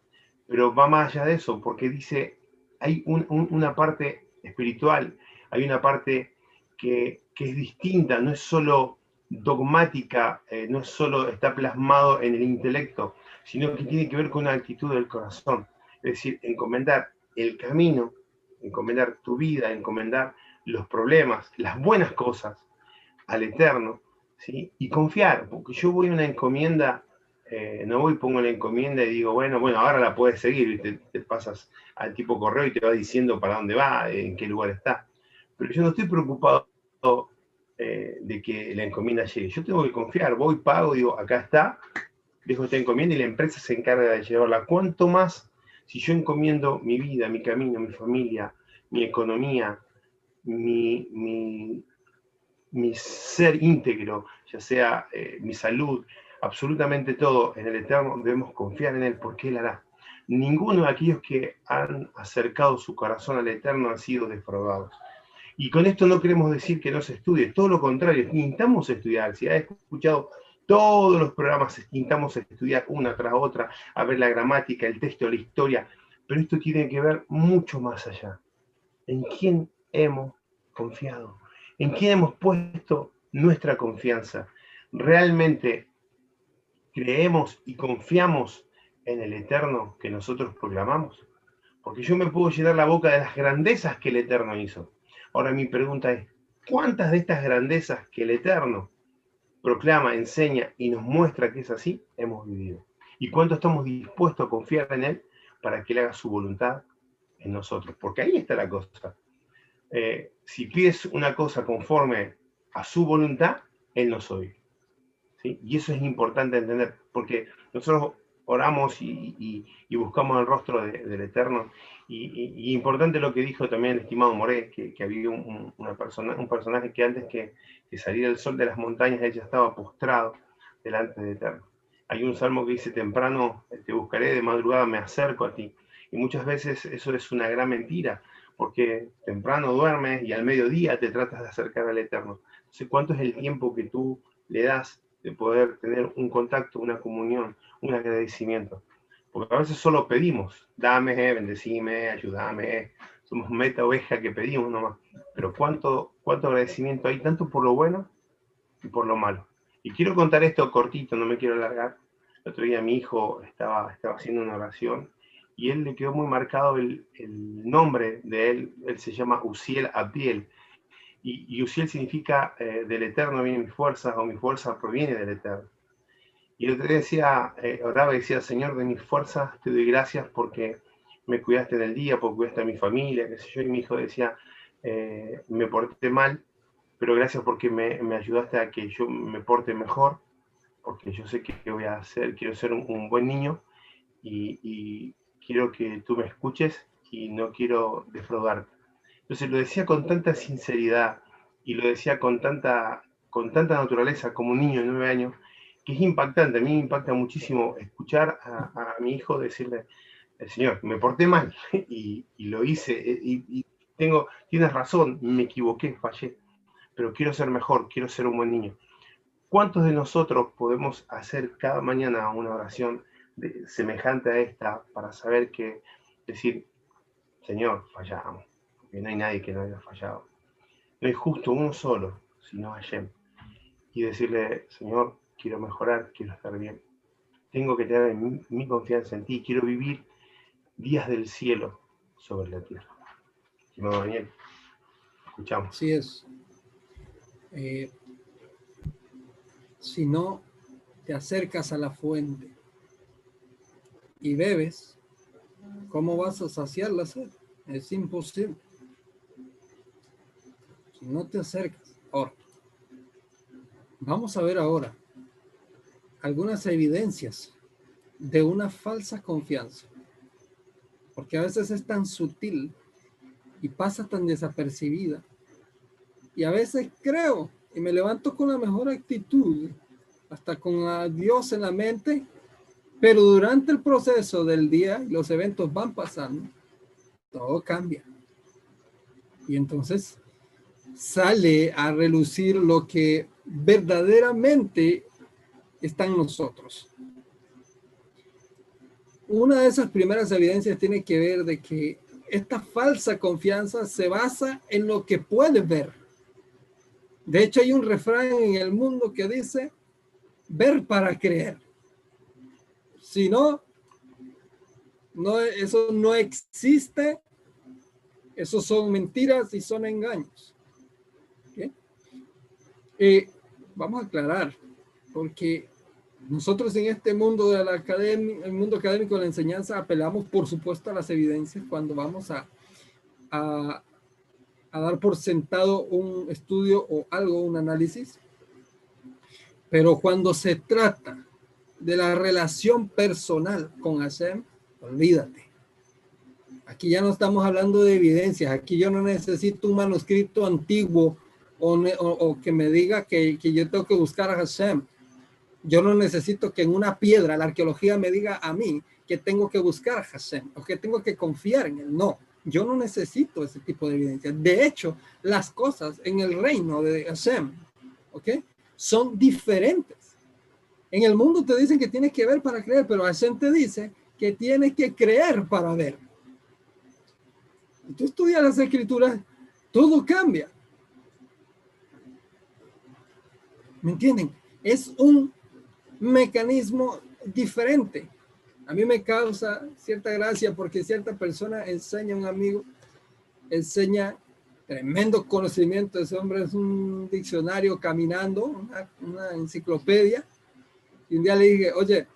Pero va más allá de eso, porque dice, hay una parte espiritual, hay una parte que, es distinta, no es solo dogmática, eh, no es solo está plasmado en el intelecto, sino que tiene que ver con una actitud del corazón. Es decir, encomendar el camino, encomendar tu vida, encomendar los problemas, las buenas cosas al Eterno, ¿sí? Y confiar, porque yo voy a una encomienda, eh, no voy, pongo la encomienda y digo, bueno, bueno, ahora la puedes seguir, te, te pasas al tipo correo y te va diciendo para dónde va, en qué lugar está. Pero yo no estoy preocupado eh, de que la encomienda llegue. Yo tengo que confiar, voy, pago, digo, acá está, dejo esta encomienda y la empresa se encarga de llevarla. ¿Cuánto más si yo encomiendo mi vida, mi camino, mi familia, mi economía, mi, mi ser íntegro, ya sea eh, mi salud, absolutamente todo en el Eterno, debemos confiar en Él porque Él hará. Ninguno de aquellos que han acercado su corazón al Eterno han sido defraudados. Y con esto no queremos decir que no se estudie, todo lo contrario, intentamos estudiar. Si has escuchado todos los programas, intentamos estudiar una tras otra, a ver la gramática, el texto, la historia, pero esto tiene que ver mucho más allá. ¿En quién hemos confiado? ¿En quién hemos puesto nuestra confianza? ¿Realmente creemos y confiamos en el Eterno que nosotros proclamamos? Porque yo me puedo llenar la boca de las grandezas que el Eterno hizo Ahora mi pregunta es, ¿cuántas de estas grandezas que el Eterno proclama, enseña y nos muestra que es así, hemos vivido? ¿Y cuánto estamos dispuestos a confiar en Él para que Él haga su voluntad en nosotros? Porque ahí está la cosa. Eh, si pides una cosa conforme a su voluntad, Él nos oye. ¿sí? Y eso es importante entender, porque nosotros oramos y, buscamos el rostro del Eterno. Y, importante lo que dijo también el estimado Moré, que, había un, una persona, un personaje que antes que, saliera el sol de las montañas, ella estaba postrado delante del Eterno. Hay un salmo que dice, temprano te buscaré, de madrugada me acerco a ti. Y muchas veces eso es una gran mentira, porque temprano duermes y al mediodía te tratas de acercar al Eterno. Entonces, ¿cuánto es el tiempo que tú le das de poder tener un contacto, una comunión, un agradecimiento. Porque a veces solo pedimos, dame, bendecime, ayúdame, somos meta oveja que pedimos nomás. Pero cuánto, cuánto agradecimiento hay, tanto por lo bueno y por lo malo. Y quiero contar esto cortito, no me quiero alargar. El otro día mi hijo estaba, estaba haciendo una oración y él le quedó muy marcado el, el nombre de él, él se llama Uziel Abdiel. Y, y Uziel significa eh, del Eterno viene mi fuerza o mi fuerza proviene del Eterno. Y el otro día decía, eh, oraba y decía, Señor, de mis fuerzas te doy gracias porque me cuidaste del día, porque cuidaste a mi familia, qué sé yo. Y mi hijo decía, eh, me porté mal, pero gracias porque me, me, ayudaste a que yo me porte mejor, porque yo sé que voy a hacer, quiero ser un, buen niño y, y, quiero que tú me escuches y no quiero defraudarte. Entonces lo decía con tanta sinceridad y lo decía con tanta, con tanta naturaleza como un niño de nueve años que es impactante. A mí me impacta muchísimo escuchar a, mi hijo decirle, el Señor, me porté mal y, lo hice eh, y, tengo, tienes razón, me equivoqué, fallé, pero quiero ser mejor, quiero ser un buen niño. ¿Cuántos de nosotros podemos hacer cada mañana una oración semejante a esta para saber que, decir, Señor, fallamos, porque no hay nadie que no haya fallado. No es justo uno solo, sino Hashem. Y decirle, Señor, quiero mejorar, quiero estar bien. Tengo que tener mi, confianza en ti, quiero vivir días del cielo sobre la tierra. Estimado Daniel, escuchamos. Así es. Eh, si no te acercas a la fuente y bebes, ¿cómo vas a saciar la sed? Es imposible. No te acercas. Ahora, vamos a ver ahora algunas evidencias de una falsa confianza, porque a veces es tan sutil y pasa tan desapercibida, y a veces creo y me levanto con la mejor actitud, hasta con Dios en la mente, pero durante el proceso del día, los eventos van pasando, todo cambia. Y entonces sale a relucir lo que verdaderamente está en nosotros. Una de esas primeras evidencias tiene que ver de que esta falsa confianza se basa en lo que puedes ver. De hecho, hay un refrán en el mundo que dice, ver para creer. Si no, no eso no existe, eso son mentiras y son engaños. Eh, vamos a aclarar, porque nosotros en este mundo de la academia, el mundo académico de la enseñanza, apelamos por supuesto a las evidencias cuando vamos a, a, dar por sentado un estudio o algo, un análisis. Pero cuando se trata de la relación personal con Hashem, olvídate. Aquí ya no estamos hablando de evidencias. Aquí yo no necesito un manuscrito antiguo o, que me diga que, que, yo tengo que buscar a Hashem. Yo no necesito que en una piedra la arqueología me diga a mí que tengo que buscar a Hashem o que tengo que confiar en él. No, yo no necesito ese tipo de evidencia. De hecho, las cosas en el reino de Hashem, ¿ok? Son diferentes. En el mundo te dicen que tienes que ver para creer, pero Hashem te dice que tienes que creer para ver. Tú estudias las escrituras, todo cambia. ¿Me entienden? Es un mecanismo diferente. A mí me causa cierta gracia porque cierta persona enseña a un amigo, enseña tremendo conocimiento. Ese hombre es un diccionario caminando, una, enciclopedia. Y un día le dije, oye,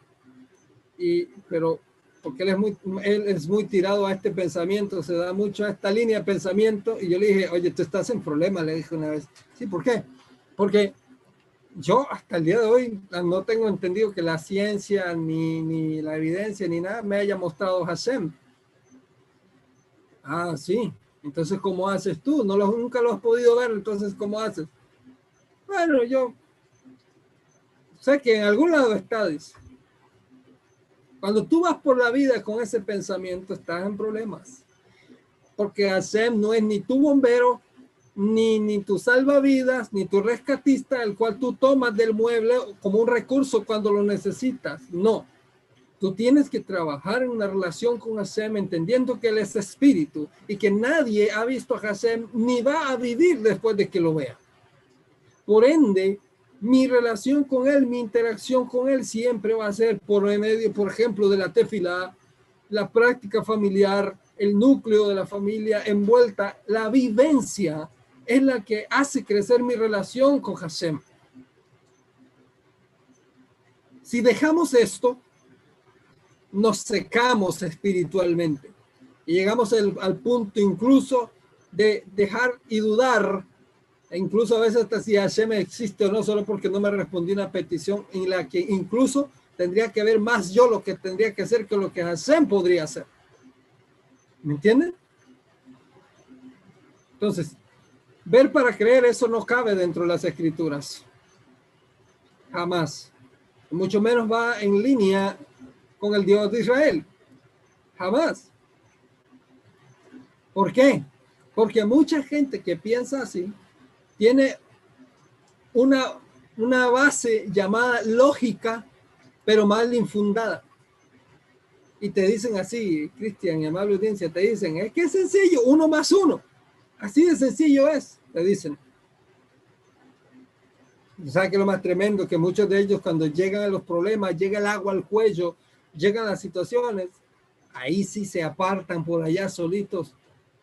y, pero porque él es, muy, él es muy tirado a este pensamiento, se da mucho a esta línea de pensamiento. Y yo le dije, oye, tú estás en problema, le dije una vez. Sí, ¿por qué? Porque yo hasta el día de hoy no tengo entendido que la ciencia, ni, ni la evidencia, ni nada me haya mostrado Hashem. Ah, sí. Entonces, ¿cómo haces tú? No lo, nunca lo has podido ver, entonces, ¿cómo haces? Bueno, yo sé que en algún lado está, Cuando tú vas por la vida con ese pensamiento, estás en problemas. Porque Hashem no es ni tu bombero, ni, ni tu salvavidas, ni tu rescatista, el cual tú tomas del mueble como un recurso cuando lo necesitas. No. Tú tienes que trabajar en una relación con Hashem, entendiendo que Él es espíritu y que nadie ha visto a Hashem ni va a vivir después de que lo vea. Por ende, mi relación con Él, mi interacción con Él siempre va a ser por medio, por ejemplo, de la tefila, la práctica familiar, el núcleo de la familia envuelta, la vivencia es la que hace crecer mi relación con Hashem. Si dejamos esto, nos secamos espiritualmente y llegamos al punto incluso de dejar y dudar, e incluso a veces hasta si Hashem existe o no, solo porque no me respondí una petición en la que incluso tendría que ver más yo lo que tendría que hacer que lo que Hashem podría hacer. ¿Me entienden? Entonces, Ver para creer, eso no cabe dentro de las escrituras. Jamás. Mucho menos va en línea con el Dios de Israel. Jamás. ¿Por qué? Porque mucha gente que piensa así tiene una, una base llamada lógica, pero mal infundada. Y te dicen así, Cristian y amable audiencia, te dicen, es que es sencillo, uno más uno. Así de sencillo es, le dicen. ¿Sabe que lo más tremendo? Que muchos de ellos cuando llegan a los problemas, llega el agua al cuello, llegan las situaciones, ahí sí se apartan por allá solitos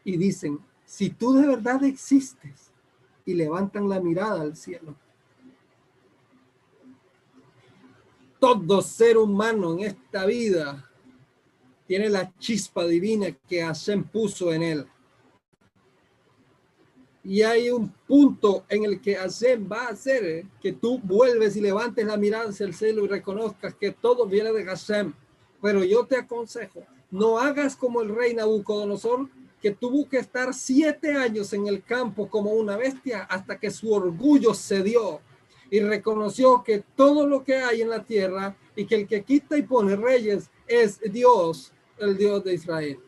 y dicen, si tú de verdad existes, y levantan la mirada al cielo. Todo ser humano en esta vida tiene la chispa divina que Hashem puso en él y hay un punto en el que Hashem va a hacer que tú vuelves y levantes la mirada hacia el cielo y reconozcas que todo viene de Hashem. Pero yo te aconsejo, no hagas como el rey Nabucodonosor, que tuvo que estar siete años en el campo como una bestia hasta que su orgullo cedió y reconoció que todo lo que hay en la tierra y que el que quita y pone reyes es Dios, el Dios de Israel.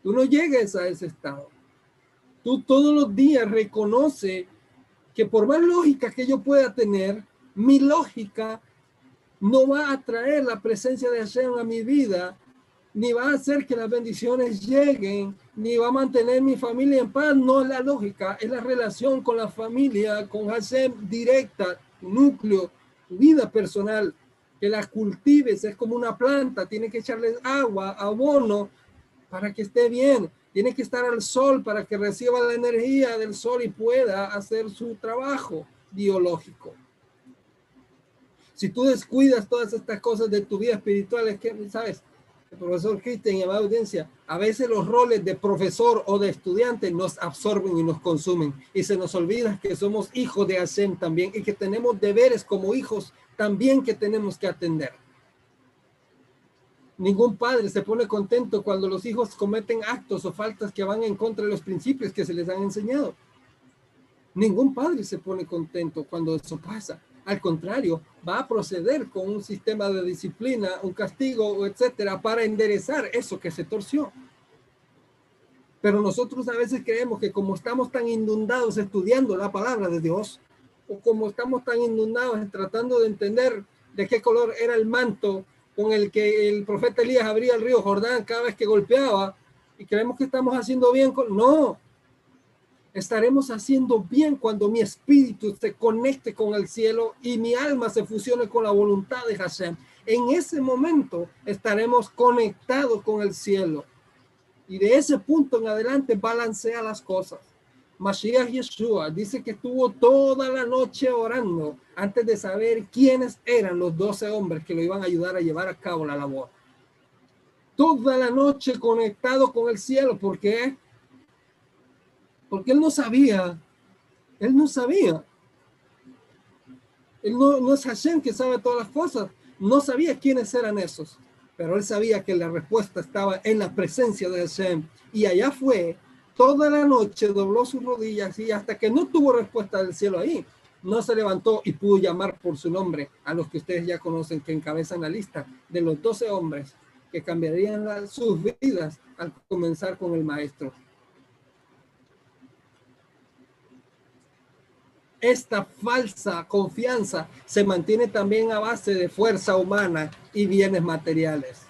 Tú no llegues a ese estado tú todos los días reconoce que por más lógica que yo pueda tener, mi lógica no va a traer la presencia de Hashem a mi vida, ni va a hacer que las bendiciones lleguen, ni va a mantener mi familia en paz. No es la lógica, es la relación con la familia, con Hashem directa, núcleo, vida personal, que la cultives, es como una planta, tiene que echarle agua, abono, para que esté bien tiene que estar al sol para que reciba la energía del sol y pueda hacer su trabajo biológico. Si tú descuidas todas estas cosas de tu vida espiritual, es que, ¿sabes? El profesor Cristian y audiencia, a veces los roles de profesor o de estudiante nos absorben y nos consumen y se nos olvida que somos hijos de Hashem también y que tenemos deberes como hijos también que tenemos que atender. Ningún padre se pone contento cuando los hijos cometen actos o faltas que van en contra de los principios que se les han enseñado. Ningún padre se pone contento cuando eso pasa. Al contrario, va a proceder con un sistema de disciplina, un castigo, etcétera, para enderezar eso que se torció. Pero nosotros a veces creemos que como estamos tan inundados estudiando la palabra de Dios, o como estamos tan inundados tratando de entender de qué color era el manto con el que el profeta Elías abría el río Jordán cada vez que golpeaba, y creemos que estamos haciendo bien con... No, estaremos haciendo bien cuando mi espíritu se conecte con el cielo y mi alma se fusione con la voluntad de Hashem. En ese momento estaremos conectados con el cielo. Y de ese punto en adelante balancea las cosas. Mashiach Yeshua dice que estuvo toda la noche orando antes de saber quiénes eran los doce hombres que lo iban a ayudar a llevar a cabo la labor. Toda la noche conectado con el cielo. ¿Por? Porque él no sabía. Él no sabía. Él no, no es Hashem que sabe todas las cosas. No sabía quiénes eran esos. Pero él sabía que la respuesta estaba en la presencia de Hashem. Y allá fue toda la noche, dobló sus rodillas y hasta que no tuvo respuesta del cielo ahí, no se levantó y pudo llamar por su nombre a los que ustedes ya conocen que encabezan la lista de los doce hombres que cambiarían sus vidas al comenzar con el maestro. Esta falsa confianza se mantiene también a base de fuerza humana y bienes materiales.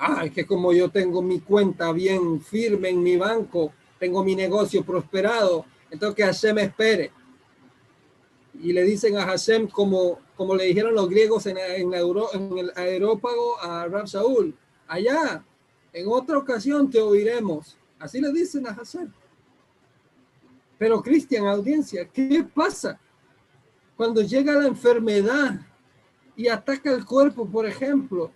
Ah, que como yo tengo mi cuenta bien firme en mi banco, tengo mi negocio prosperado, entonces que Hashem espere. Y le dicen a Hashem como, como le dijeron los griegos en, en, en el aerópago a Rab Shaul, allá, en otra ocasión te oiremos. Así le dicen a Hashem. Pero Cristian, audiencia, ¿qué pasa cuando llega la enfermedad y ataca el cuerpo, por ejemplo,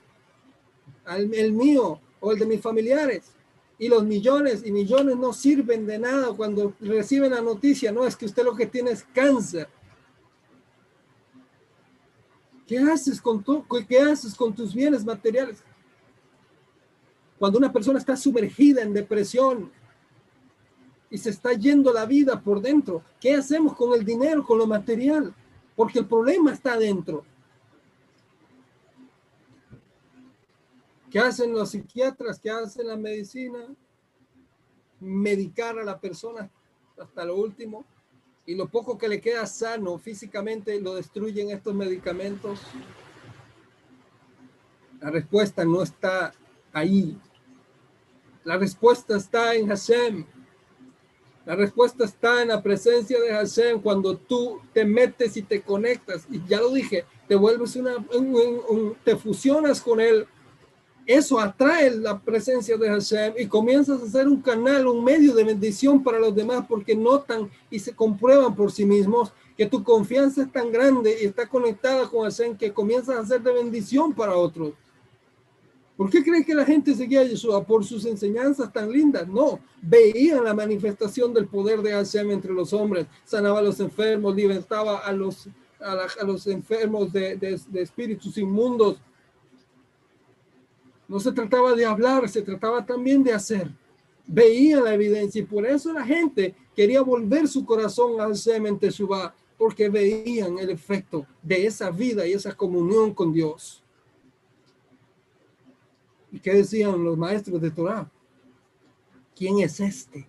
el mío o el de mis familiares? Y los millones y millones no sirven de nada cuando reciben la noticia, no, es que usted lo que tiene es cáncer. ¿Qué haces con, tu, qué haces con tus bienes materiales? Cuando una persona está sumergida en depresión, y se está yendo la vida por dentro. ¿Qué hacemos con el dinero, con lo material? Porque el problema está dentro. ¿Qué hacen los psiquiatras? ¿Qué hacen la medicina? Medicar a la persona hasta lo último. Y lo poco que le queda sano físicamente lo destruyen estos medicamentos. La respuesta no está ahí. La respuesta está en Hashem. La respuesta está en la presencia de Hashem cuando tú te metes y te conectas. Y ya lo dije, te vuelves una, te fusionas con él. Eso atrae la presencia de Hashem y comienzas a ser un canal, un medio de bendición para los demás porque notan y se comprueban por sí mismos que tu confianza es tan grande y está conectada con Hashem que comienzas a ser de bendición para otros. ¿Por qué creen que la gente seguía a Yeshua? ¿Por sus enseñanzas tan lindas? No, veían la manifestación del poder de Hashem entre los hombres, sanaba a los enfermos, libertaba a los, a, los enfermos de, de espíritus inmundos. No se trataba de hablar, se trataba también de hacer. Veían la evidencia y por eso la gente quería volver su corazón a Hashem en Teshuvah, porque veían el efecto de esa vida y esa comunión con Dios. ¿Y qué decían los maestros de Torah? ¿Quién es este?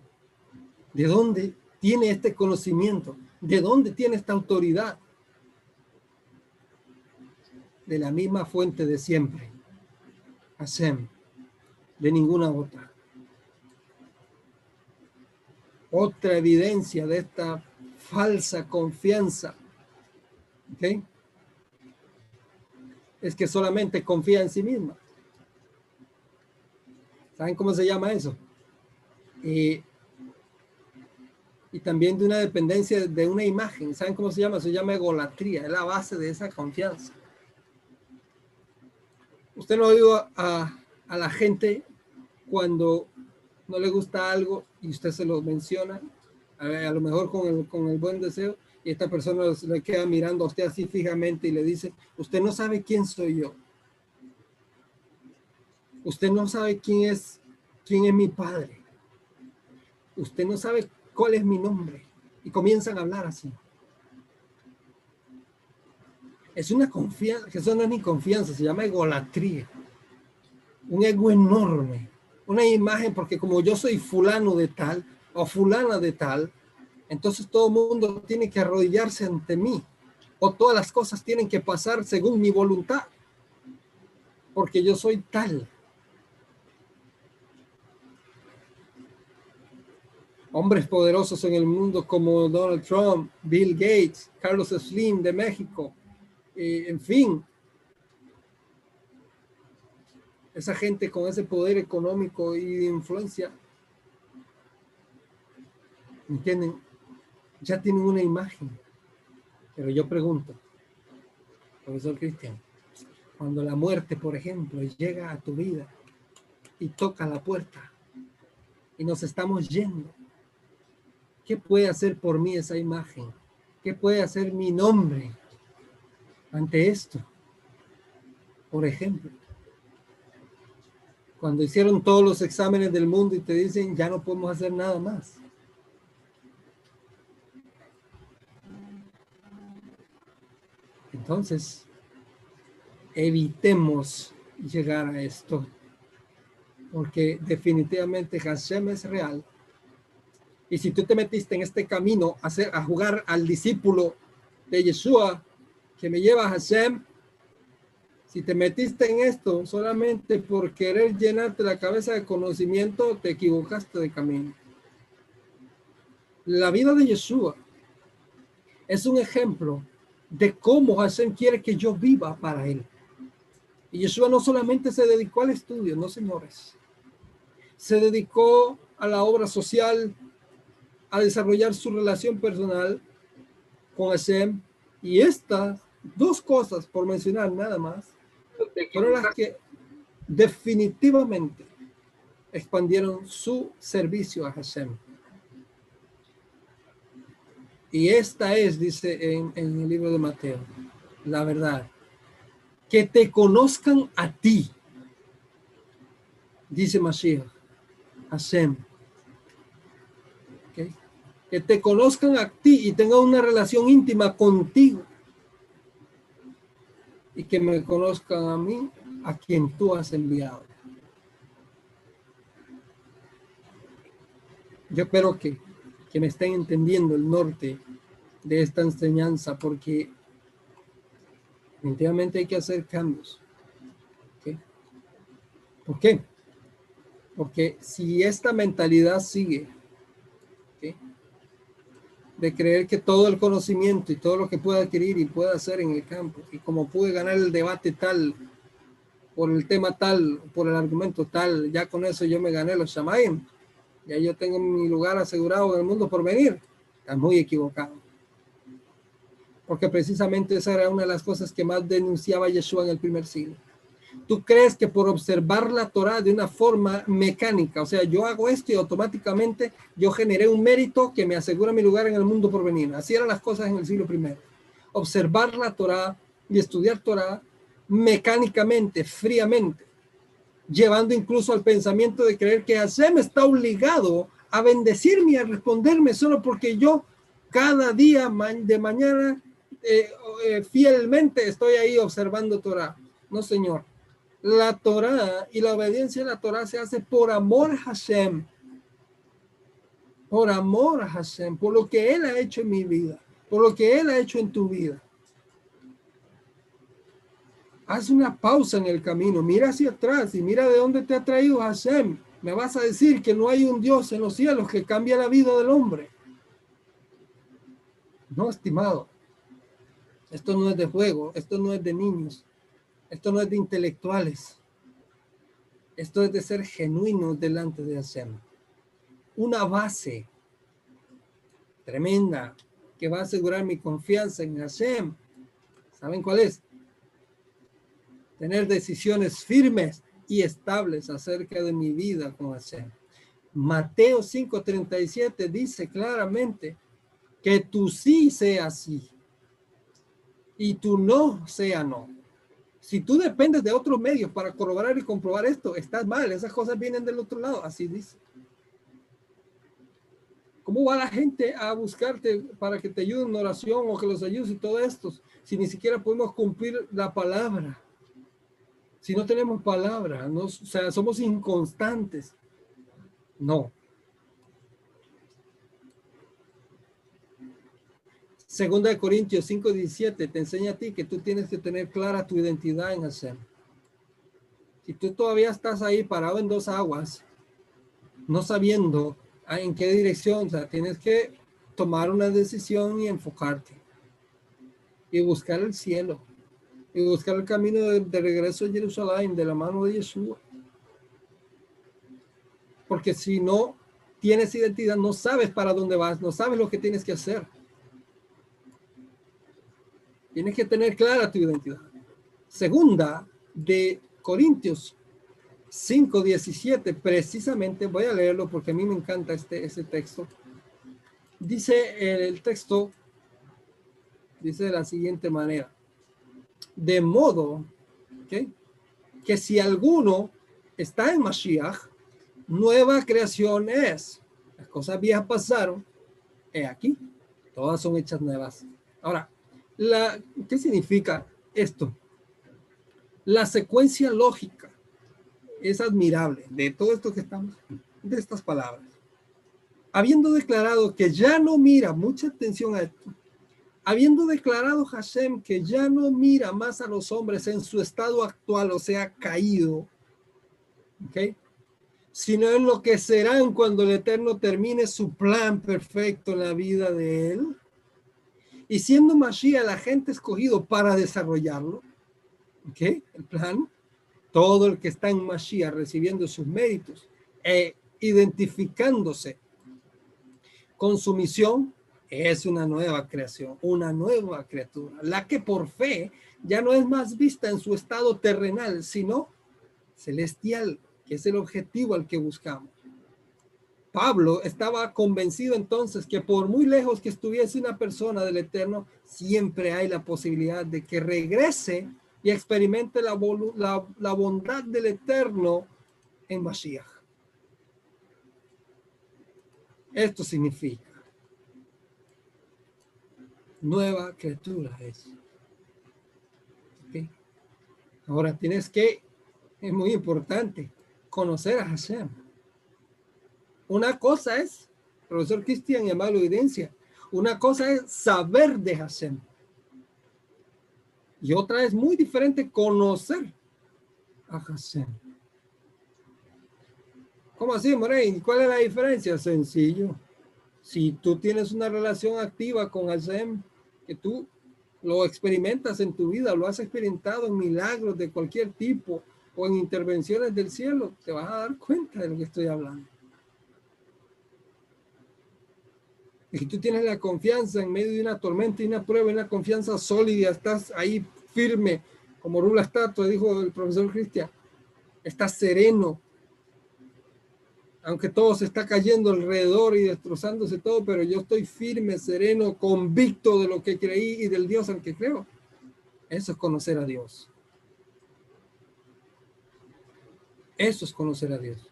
¿De dónde tiene este conocimiento? ¿De dónde tiene esta autoridad? De la misma fuente de siempre, De ninguna otra. Otra evidencia de esta falsa confianza, ¿ok? Es que solamente confía en sí misma. ¿Saben cómo se llama eso? y también de una dependencia de una imagen. ¿Saben cómo se llama? Se llama egolatría. Es la base de esa confianza. Usted no oído a, a la gente cuando no le gusta algo y usted se lo menciona, a, lo mejor con el, con el buen deseo, y esta persona le queda mirando a usted así fijamente y le dice, usted no sabe quién soy yo. Usted no sabe quién es, quién es mi padre. Usted no sabe ¿Cuál es mi nombre? Y comienzan a hablar así. Es una confianza, que eso no es ni confianza, se llama egolatría. Un ego enorme. Una imagen, porque como yo soy fulano de tal o fulana de tal, entonces todo mundo tiene que arrodillarse ante mí. O todas las cosas tienen que pasar según mi voluntad. Porque yo soy tal. Hombres poderosos en el mundo como Donald Trump, Bill Gates, Carlos Slim de México, eh, en fin, esa gente con ese poder económico y de influencia, ¿entienden? Ya tienen una imagen. Pero yo pregunto, profesor Cristian, cuando la muerte, por ejemplo, llega a tu vida y toca la puerta y nos estamos yendo, ¿qué puede hacer por mí esa imagen? ¿Qué puede hacer mi nombre? Ante esto. Por ejemplo, cuando hicieron todos los exámenes del mundo y te dicen, ya no podemos hacer nada más. Entonces, evitemos llegar a esto, porque definitivamente Hashem es real. Y si tú te metiste en este camino a, hacer, a jugar al discípulo de Yeshua, que me lleva a Hashem, si te metiste en esto solamente por querer llenarte la cabeza de conocimiento, te equivocaste de camino. La vida de Yeshua es un ejemplo de cómo Hashem quiere que yo viva para él. Y Yeshua no solamente se dedicó al estudio, no señores. Se dedicó a la obra social, a desarrollar su relación personal con Hashem. Y esta dos cosas, por mencionar nada más, fueron las que definitivamente expandieron su servicio a Hashem. Y esta es, dice en, en, el libro de Mateo, la verdad, que te conozcan a ti, dice Mashiach, Hashem. Que te conozcan a ti y tengan una relación íntima contigo y que me conozcan a mí, a quien tú has enviado. Yo espero que, que me estén entendiendo el norte de esta enseñanza, porque definitivamente hay que hacer cambios. ¿Por qué? Porque si esta mentalidad sigue, de creer que todo el conocimiento y todo lo que pueda adquirir y pueda hacer en el campo, y como pude ganar el debate tal, por el tema tal, por el argumento tal, ya con eso yo me gané los shamayim, ya yo tengo mi lugar asegurado en el mundo por venir, está muy equivocado. Porque precisamente esa era una de las cosas que más denunciaba Yeshua en el primer siglo tú crees que por observar la Torah de una forma mecánica, o sea, yo hago esto y automáticamente yo generé un mérito que me asegura mi lugar en el mundo por venir. Así eran las cosas en el siglo I. Observar la Torah y estudiar Torah mecánicamente, fríamente, llevando incluso al pensamiento de creer que Hashem está obligado a bendecirme y a responderme solo porque yo cada día de mañana eh, eh, fielmente estoy ahí observando Torah. No, Señor la Torah y la obediencia a la Torah se hace por amor a Hashem. Por amor a Hashem, por lo que Él ha hecho en mi vida, por lo que Él ha hecho en tu vida. Haz una pausa en el camino, mira hacia atrás y mira de dónde te ha traído Hashem. Me vas a decir que no hay un Dios en los cielos que cambia la vida del hombre. No, estimado. Esto no es de juego, esto no es de niños. Esto no es de intelectuales. Esto es de ser genuino delante de Hashem. Una base tremenda que va a asegurar mi confianza en Hashem. ¿Saben cuál es? Tener decisiones firmes y estables acerca de mi vida con Hashem. Mateo 5:37 dice claramente que tu sí sea sí y tu no sea no. Si tú dependes de otros medios para corroborar y comprobar esto, estás mal. Esas cosas vienen del otro lado, así dice. ¿Cómo va la gente a buscarte para que te ayuden en oración o que los ayudes y todo esto? Si ni siquiera podemos cumplir la palabra. Si no tenemos palabra, no, o sea, somos inconstantes. No. Segunda de Corintios 5:17 te enseña a ti que tú tienes que tener clara tu identidad en Hashem. Si tú todavía estás ahí parado en dos aguas, no sabiendo en qué dirección, o sea, tienes que tomar una decisión y enfocarte y buscar el cielo y buscar el camino de, regreso a Jerusalén de la mano de Yeshua. Porque si no tienes identidad, no sabes para dónde vas, no sabes lo que tienes que hacer. Tienes que tener clara tu identidad. Segunda de Corintios 5.17, precisamente, voy a leerlo porque a mí me encanta este, ese texto. Dice el texto, dice de la siguiente manera, de modo que si alguno está en Mashiach, nueva creación es. Las cosas viejas pasaron, he aquí, todas son hechas nuevas. Ahora, la, ¿qué significa esto? La secuencia lógica es admirable de todo esto que estamos, de estas palabras. Habiendo declarado que ya no mira, mucha atención a esto, habiendo declarado Hashem que ya no mira más a los hombres en su estado actual, o sea, caído, ¿ok? sino en lo que serán cuando el Eterno termine su plan perfecto en la vida de él. Y siendo Mashiach la gente escogido para desarrollarlo, ¿ok? El plan, todo el que está en Mashiach recibiendo sus méritos e identificándose con su misión, es una nueva creación, una nueva criatura, la que por fe ya no es más vista en su estado terrenal, sino celestial, que es el objetivo al que buscamos. Pablo estaba convencido entonces que por muy lejos que estuviese una persona del Eterno, siempre hay la posibilidad de que regrese y experimente la, la, bondad del Eterno en Mashiach. Esto significa nueva criatura es. Ahora tienes que, es muy importante, conocer a Hashem. Una cosa es, profesor Cristian y amable evidencia, una cosa es saber de Hashem. Y otra es muy diferente conocer a Hashem. ¿Cómo así, Morey? ¿Cuál es la diferencia? Sencillo. Si tú tienes una relación activa con Hashem, que tú lo experimentas en tu vida, lo has experimentado en milagros de cualquier tipo o en intervenciones del cielo, te vas a dar cuenta de lo que estoy hablando. Y si tú tienes la confianza en medio de una tormenta y una prueba, una confianza sólida, estás ahí firme, como rula estatua, dijo el profesor Cristian, estás sereno, aunque todo se está cayendo alrededor y destrozándose todo, pero yo estoy firme, sereno, convicto de lo que creí y del Dios al que creo. Eso es conocer a Dios. Eso es conocer a Dios.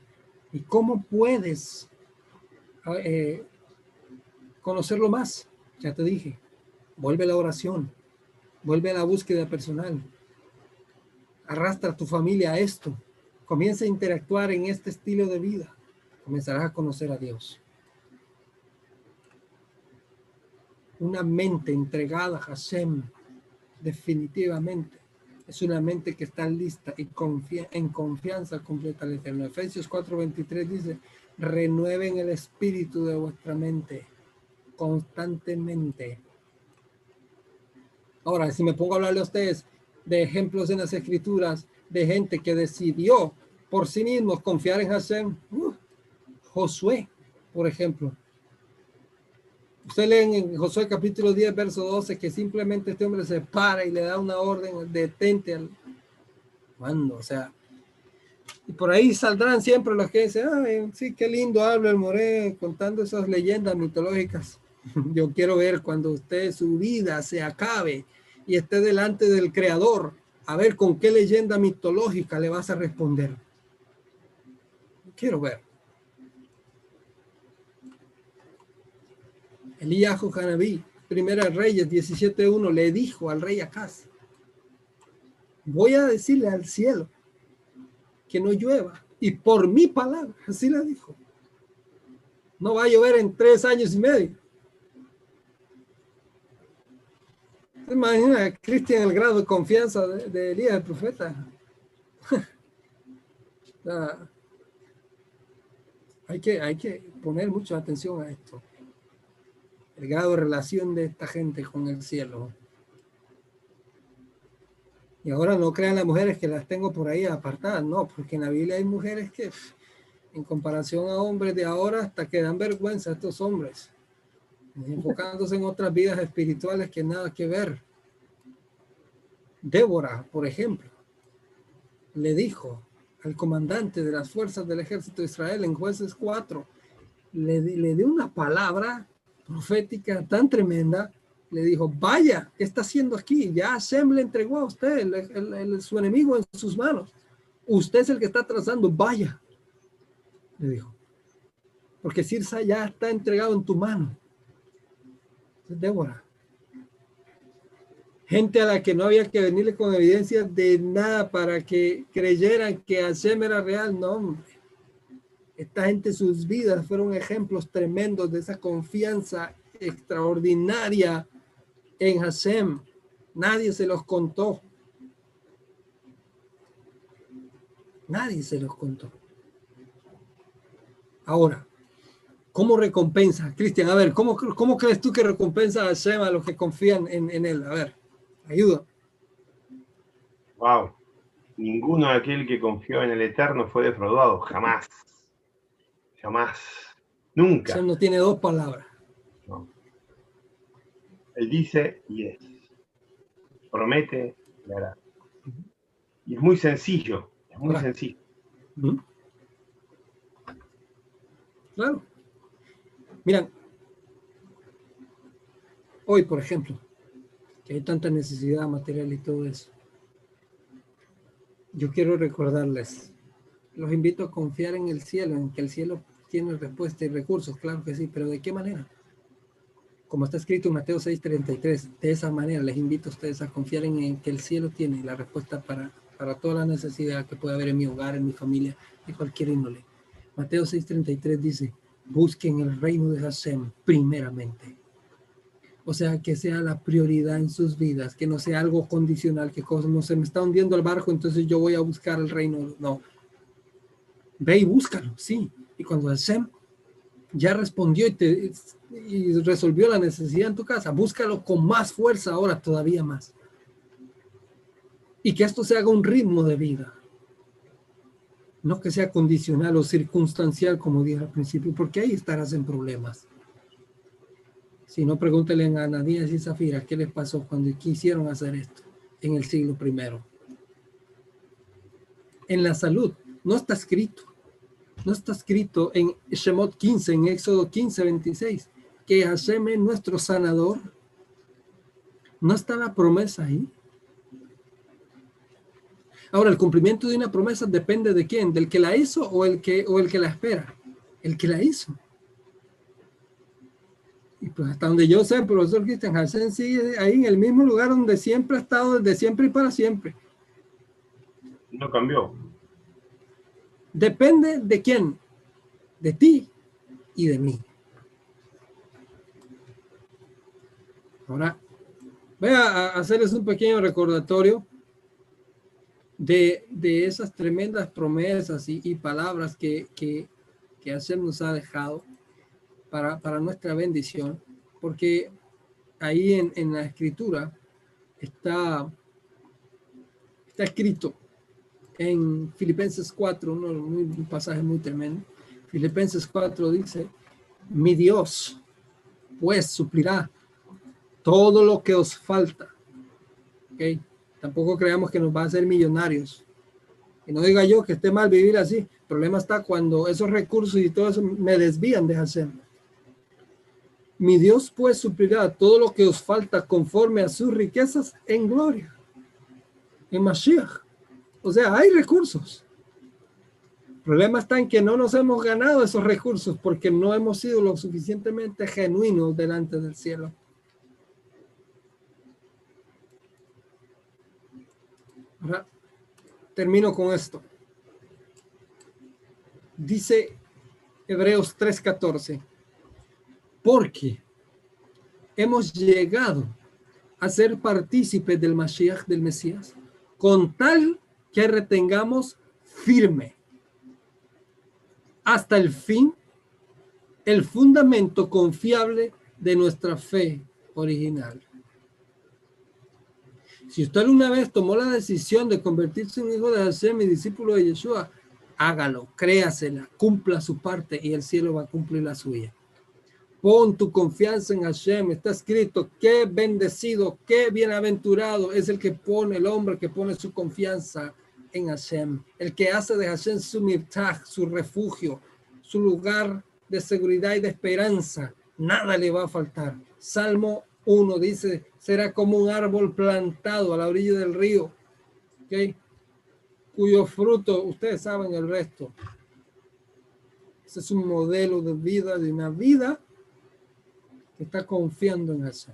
¿Y cómo puedes eh, conocerlo más? Ya te dije, vuelve a la oración, vuelve a la búsqueda personal, arrastra a tu familia a esto, comienza a interactuar en este estilo de vida, comenzarás a conocer a Dios. Una mente entregada a Hashem, definitivamente es una mente que está lista y en confianza completa al Eterno. Efesios 4:23 dice, renueven el espíritu de vuestra mente constantemente. Ahora, si me pongo a hablarle a ustedes de ejemplos en las escrituras de gente que decidió por sí mismos confiar en Hashem, uh, Josué, por ejemplo, Usted lee en Josué capítulo 10, verso 12, que simplemente este hombre se para y le da una orden, detente al mando, o sea, y por ahí saldrán siempre los que dicen, ay, sí, qué lindo habla el Moré contando esas leyendas mitológicas. Yo quiero ver cuando usted su vida se acabe y esté delante del Creador, a ver con qué leyenda mitológica le vas a responder. Quiero ver. Elías Hanabí, Primera Reyes 17.1, le dijo al rey Acaz, voy a decirle al cielo que no llueva. Y por mi palabra, así le dijo, no va a llover en tres años y medio. ¿Se imagina, Cristian, el grado de confianza de, Elías, el profeta? hay, que, hay que poner mucha atención a esto. El grado de relación de esta gente con el cielo. Y ahora no crean las mujeres que las tengo por ahí apartadas, no, porque en la Biblia hay mujeres que, en comparación a hombres de ahora, hasta que dan vergüenza estos hombres, enfocándose en otras vidas espirituales que nada que ver. Débora, por ejemplo, le dijo al comandante de las fuerzas del ejército de Israel en jueces 4, le, le dio una palabra profética tan tremenda le dijo, vaya, ¿qué está haciendo aquí? Ya Hashem le entregó a usted, su enemigo en sus manos. Usted es el que está trazando, vaya, le dijo. Porque Sirsa ya está entregado en tu mano. Débora. Gente a la que no había que venirle con evidencia de nada para que creyeran que Hashem era real, no, Esta gente, sus vidas fueron ejemplos tremendos de esa confianza extraordinaria en Hasem. Nadie se los contó. Nadie se los contó. Ahora, ¿cómo recompensa? Cristian, a ver, ¿cómo, ¿cómo, crees tú que recompensa a Hashem a los que confían en, en él? A ver, ayuda. Wow. Ninguno de aquel que confió en el Eterno fue defraudado. Jamás. Jamás. Nunca. Hashem no tiene dos palabras. Él dice y es. Promete y hará. Y es muy sencillo, es muy sencillo. Claro. Miran, hoy, por ejemplo, que hay tanta necesidad material y todo eso, yo quiero recordarles, los invito a confiar en el cielo, en que el cielo tiene respuesta y recursos, claro que sí, pero ¿de qué manera? como está escrito en Mateo 6:33, de esa manera les invito a ustedes a confiar en, que el cielo tiene la respuesta para, para toda la necesidad que puede haber en mi hogar, en mi familia, de cualquier índole. Mateo 6:33 dice, busquen el reino de Hashem primeramente. O sea, que sea la prioridad en sus vidas, que no sea algo condicional, que no se me está hundiendo el barco, entonces yo voy a buscar el reino. No. Ve y búscalo, sí. Y cuando Hashem ya respondió y y resolvió la necesidad en tu casa, búscalo con más fuerza ahora, todavía más. Y que esto se haga un ritmo de vida. No que sea condicional o circunstancial, como dije al principio, porque ahí estarás en problemas. Si no, pregúntele a Ananías y Zafira qué les pasó cuando quisieron hacer esto en el siglo primero. En la salud, no está escrito. No está escrito en Shemot 15, en Éxodo 15, 26 que Hashem es nuestro sanador. ¿No está la promesa ahí? Ahora, el cumplimiento de una promesa depende de quién, del que la hizo o el que, o el que la espera. El que la hizo. Y pues hasta donde yo sé, el profesor Cristian Hashem sigue ahí en el mismo lugar donde siempre ha estado, desde siempre y para siempre. No cambió. Depende de quién, de ti y de mí. Ahora, voy a hacerles un pequeño recordatorio de, esas tremendas promesas y, palabras que, que, que nos ha dejado para, nuestra bendición, porque ahí en, la escritura está, está escrito en Filipenses 4, un pasaje muy tremendo. Filipenses 4 dice, mi Dios pues suplirá todo lo que os falta. ¿okay? Tampoco creamos que nos va a hacer millonarios. Y no diga yo que esté mal vivir así. El problema está cuando esos recursos y todo eso me desvían de hacer. Mi Dios pues suplirá todo lo que os falta conforme a sus riquezas en gloria. En Mashiach. O sea, hay recursos. El problema está en que no nos hemos ganado esos recursos porque no hemos sido lo suficientemente genuinos delante del cielo. Termino con esto. Dice Hebreos 3:14, porque hemos llegado a ser partícipes del Mashiach del Mesías, con tal que retengamos firme hasta el fin el fundamento confiable de nuestra fe original. Si usted una vez tomó la decisión de convertirse en hijo de Hashem y discípulo de Yeshua, hágalo, créasela, cumpla su parte y el cielo va a cumplir la suya. Pon tu confianza en Hashem. Está escrito, qué bendecido, qué bienaventurado es el que pone, el hombre que pone su confianza en Hashem. El que hace de Hashem su mirtaj, su refugio, su lugar de seguridad y de esperanza. Nada le va a faltar. Salmo 1 dice, será como un árbol plantado a la orilla del río, ¿okay? cuyo fruto, ustedes saben el resto. Ese es un modelo de vida, de una vida que está confiando en eso.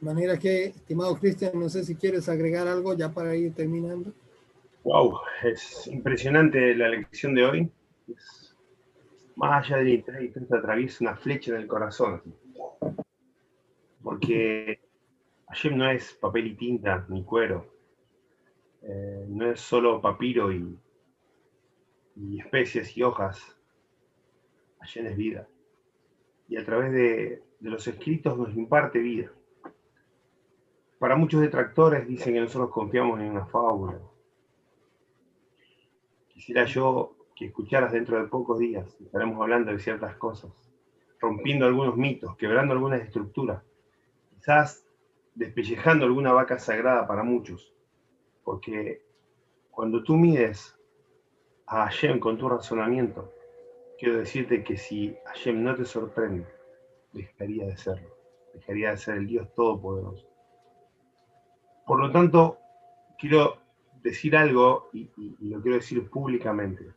De manera que, estimado Cristian, no sé si quieres agregar algo ya para ir terminando. Wow, es impresionante la lección de hoy. más allá de interés atraviesa una flecha en el corazón. Porque Hashem no es papel y tinta ni cuero. Eh, no es solo papiro y, especies y hojas. Hashem es vida y a través de, los escritos nos imparte vida. Para muchos detractores dicen que nosotros confiamos en una fábula. Quisiera yo que escucharas dentro de pocos días, estaremos hablando de ciertas cosas, rompiendo algunos mitos, quebrando algunas estructuras, quizás despellejando alguna vaca sagrada para muchos, porque cuando tú mides a Hashem con tu razonamiento, quiero decirte que si Hashem no te sorprende, dejaría de serlo, dejaría de ser el Dios Todopoderoso. Por lo tanto, quiero decir algo y, lo quiero decir públicamente.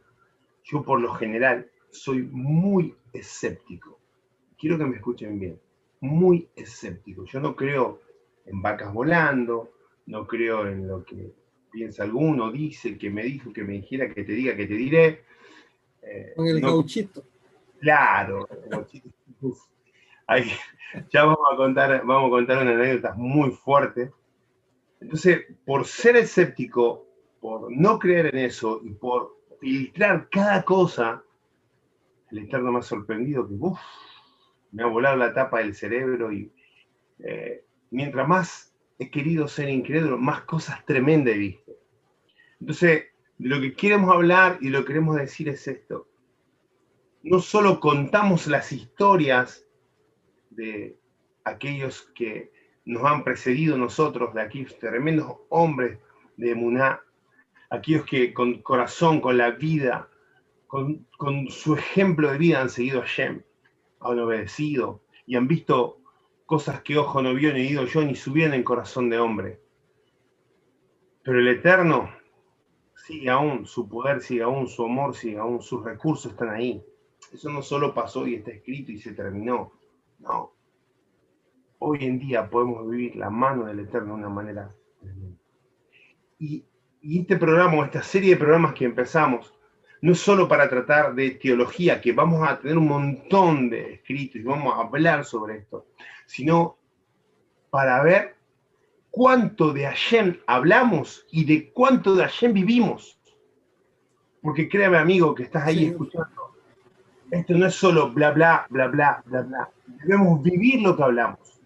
Yo por lo general soy muy escéptico. Quiero que me escuchen bien. Muy escéptico. Yo no creo en vacas volando, no creo en lo que piensa alguno, dice, que me dijo, que me dijera, que te diga, que te diré. Eh, Con el gauchito. Claro, ya vamos a contar, vamos a contar una anécdota muy fuerte. Entonces, por ser escéptico, por no creer en eso y por filtrar cada cosa, el Eterno ha sorprendido que me ha volado la tapa del cerebro y eh, mientras más he querido ser incrédulo, más cosas tremendas he visto. Entonces, de lo que queremos hablar y lo que queremos decir es esto. No solo contamos las historias de aquellos que nos han precedido nosotros, de aquellos tremendos hombres de Muná, aquellos que con corazón, con la vida, con, su ejemplo de vida han seguido a Shem, han obedecido y han visto cosas que ojo no vio ni oído yo ni subían en corazón de hombre. Pero el Eterno sigue aún, su poder sigue aún, su amor sigue aún, sus recursos están ahí. Eso no solo pasó y está escrito y se terminó. No. Hoy en día podemos vivir la mano del Eterno de una manera y, y este programa, esta serie de programas que empezamos, no es solo para tratar de teología, que vamos a tener un montón de escritos y vamos a hablar sobre esto, sino para ver cuánto de Hashem hablamos y de cuánto de Hashem vivimos. Porque créame, amigo, que estás ahí escuchando. Esto no es solo bla, bla, bla, bla, bla, bla. Debemos vivir lo que hablamos.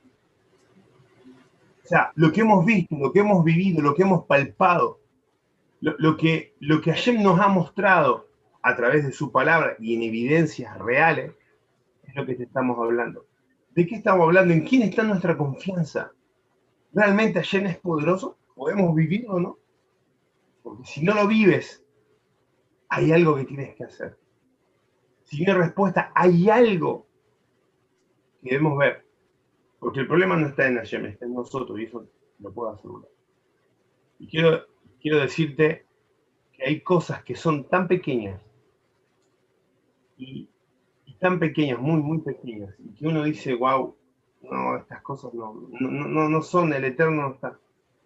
O sea, lo que hemos visto, lo que hemos vivido, lo que hemos palpado, lo, que, lo que Hashem nos ha mostrado a través de su palabra y en evidencias reales, es lo que te estamos hablando. ¿De qué estamos hablando? ¿En quién está nuestra confianza? ¿Realmente Hashem es poderoso? ¿Podemos vivirlo o no? Porque si no lo vives, hay algo que tienes que hacer. Si hay respuesta, hay algo que debemos ver. Porque el problema no está en Hashem, está en nosotros y eso lo puedo asegurar. Y quiero, quiero decirte que hay cosas que son tan pequeñas y, tan pequeñas, muy, muy pequeñas, y que uno dice, wow, no, estas cosas no, no, no, son, el Eterno no está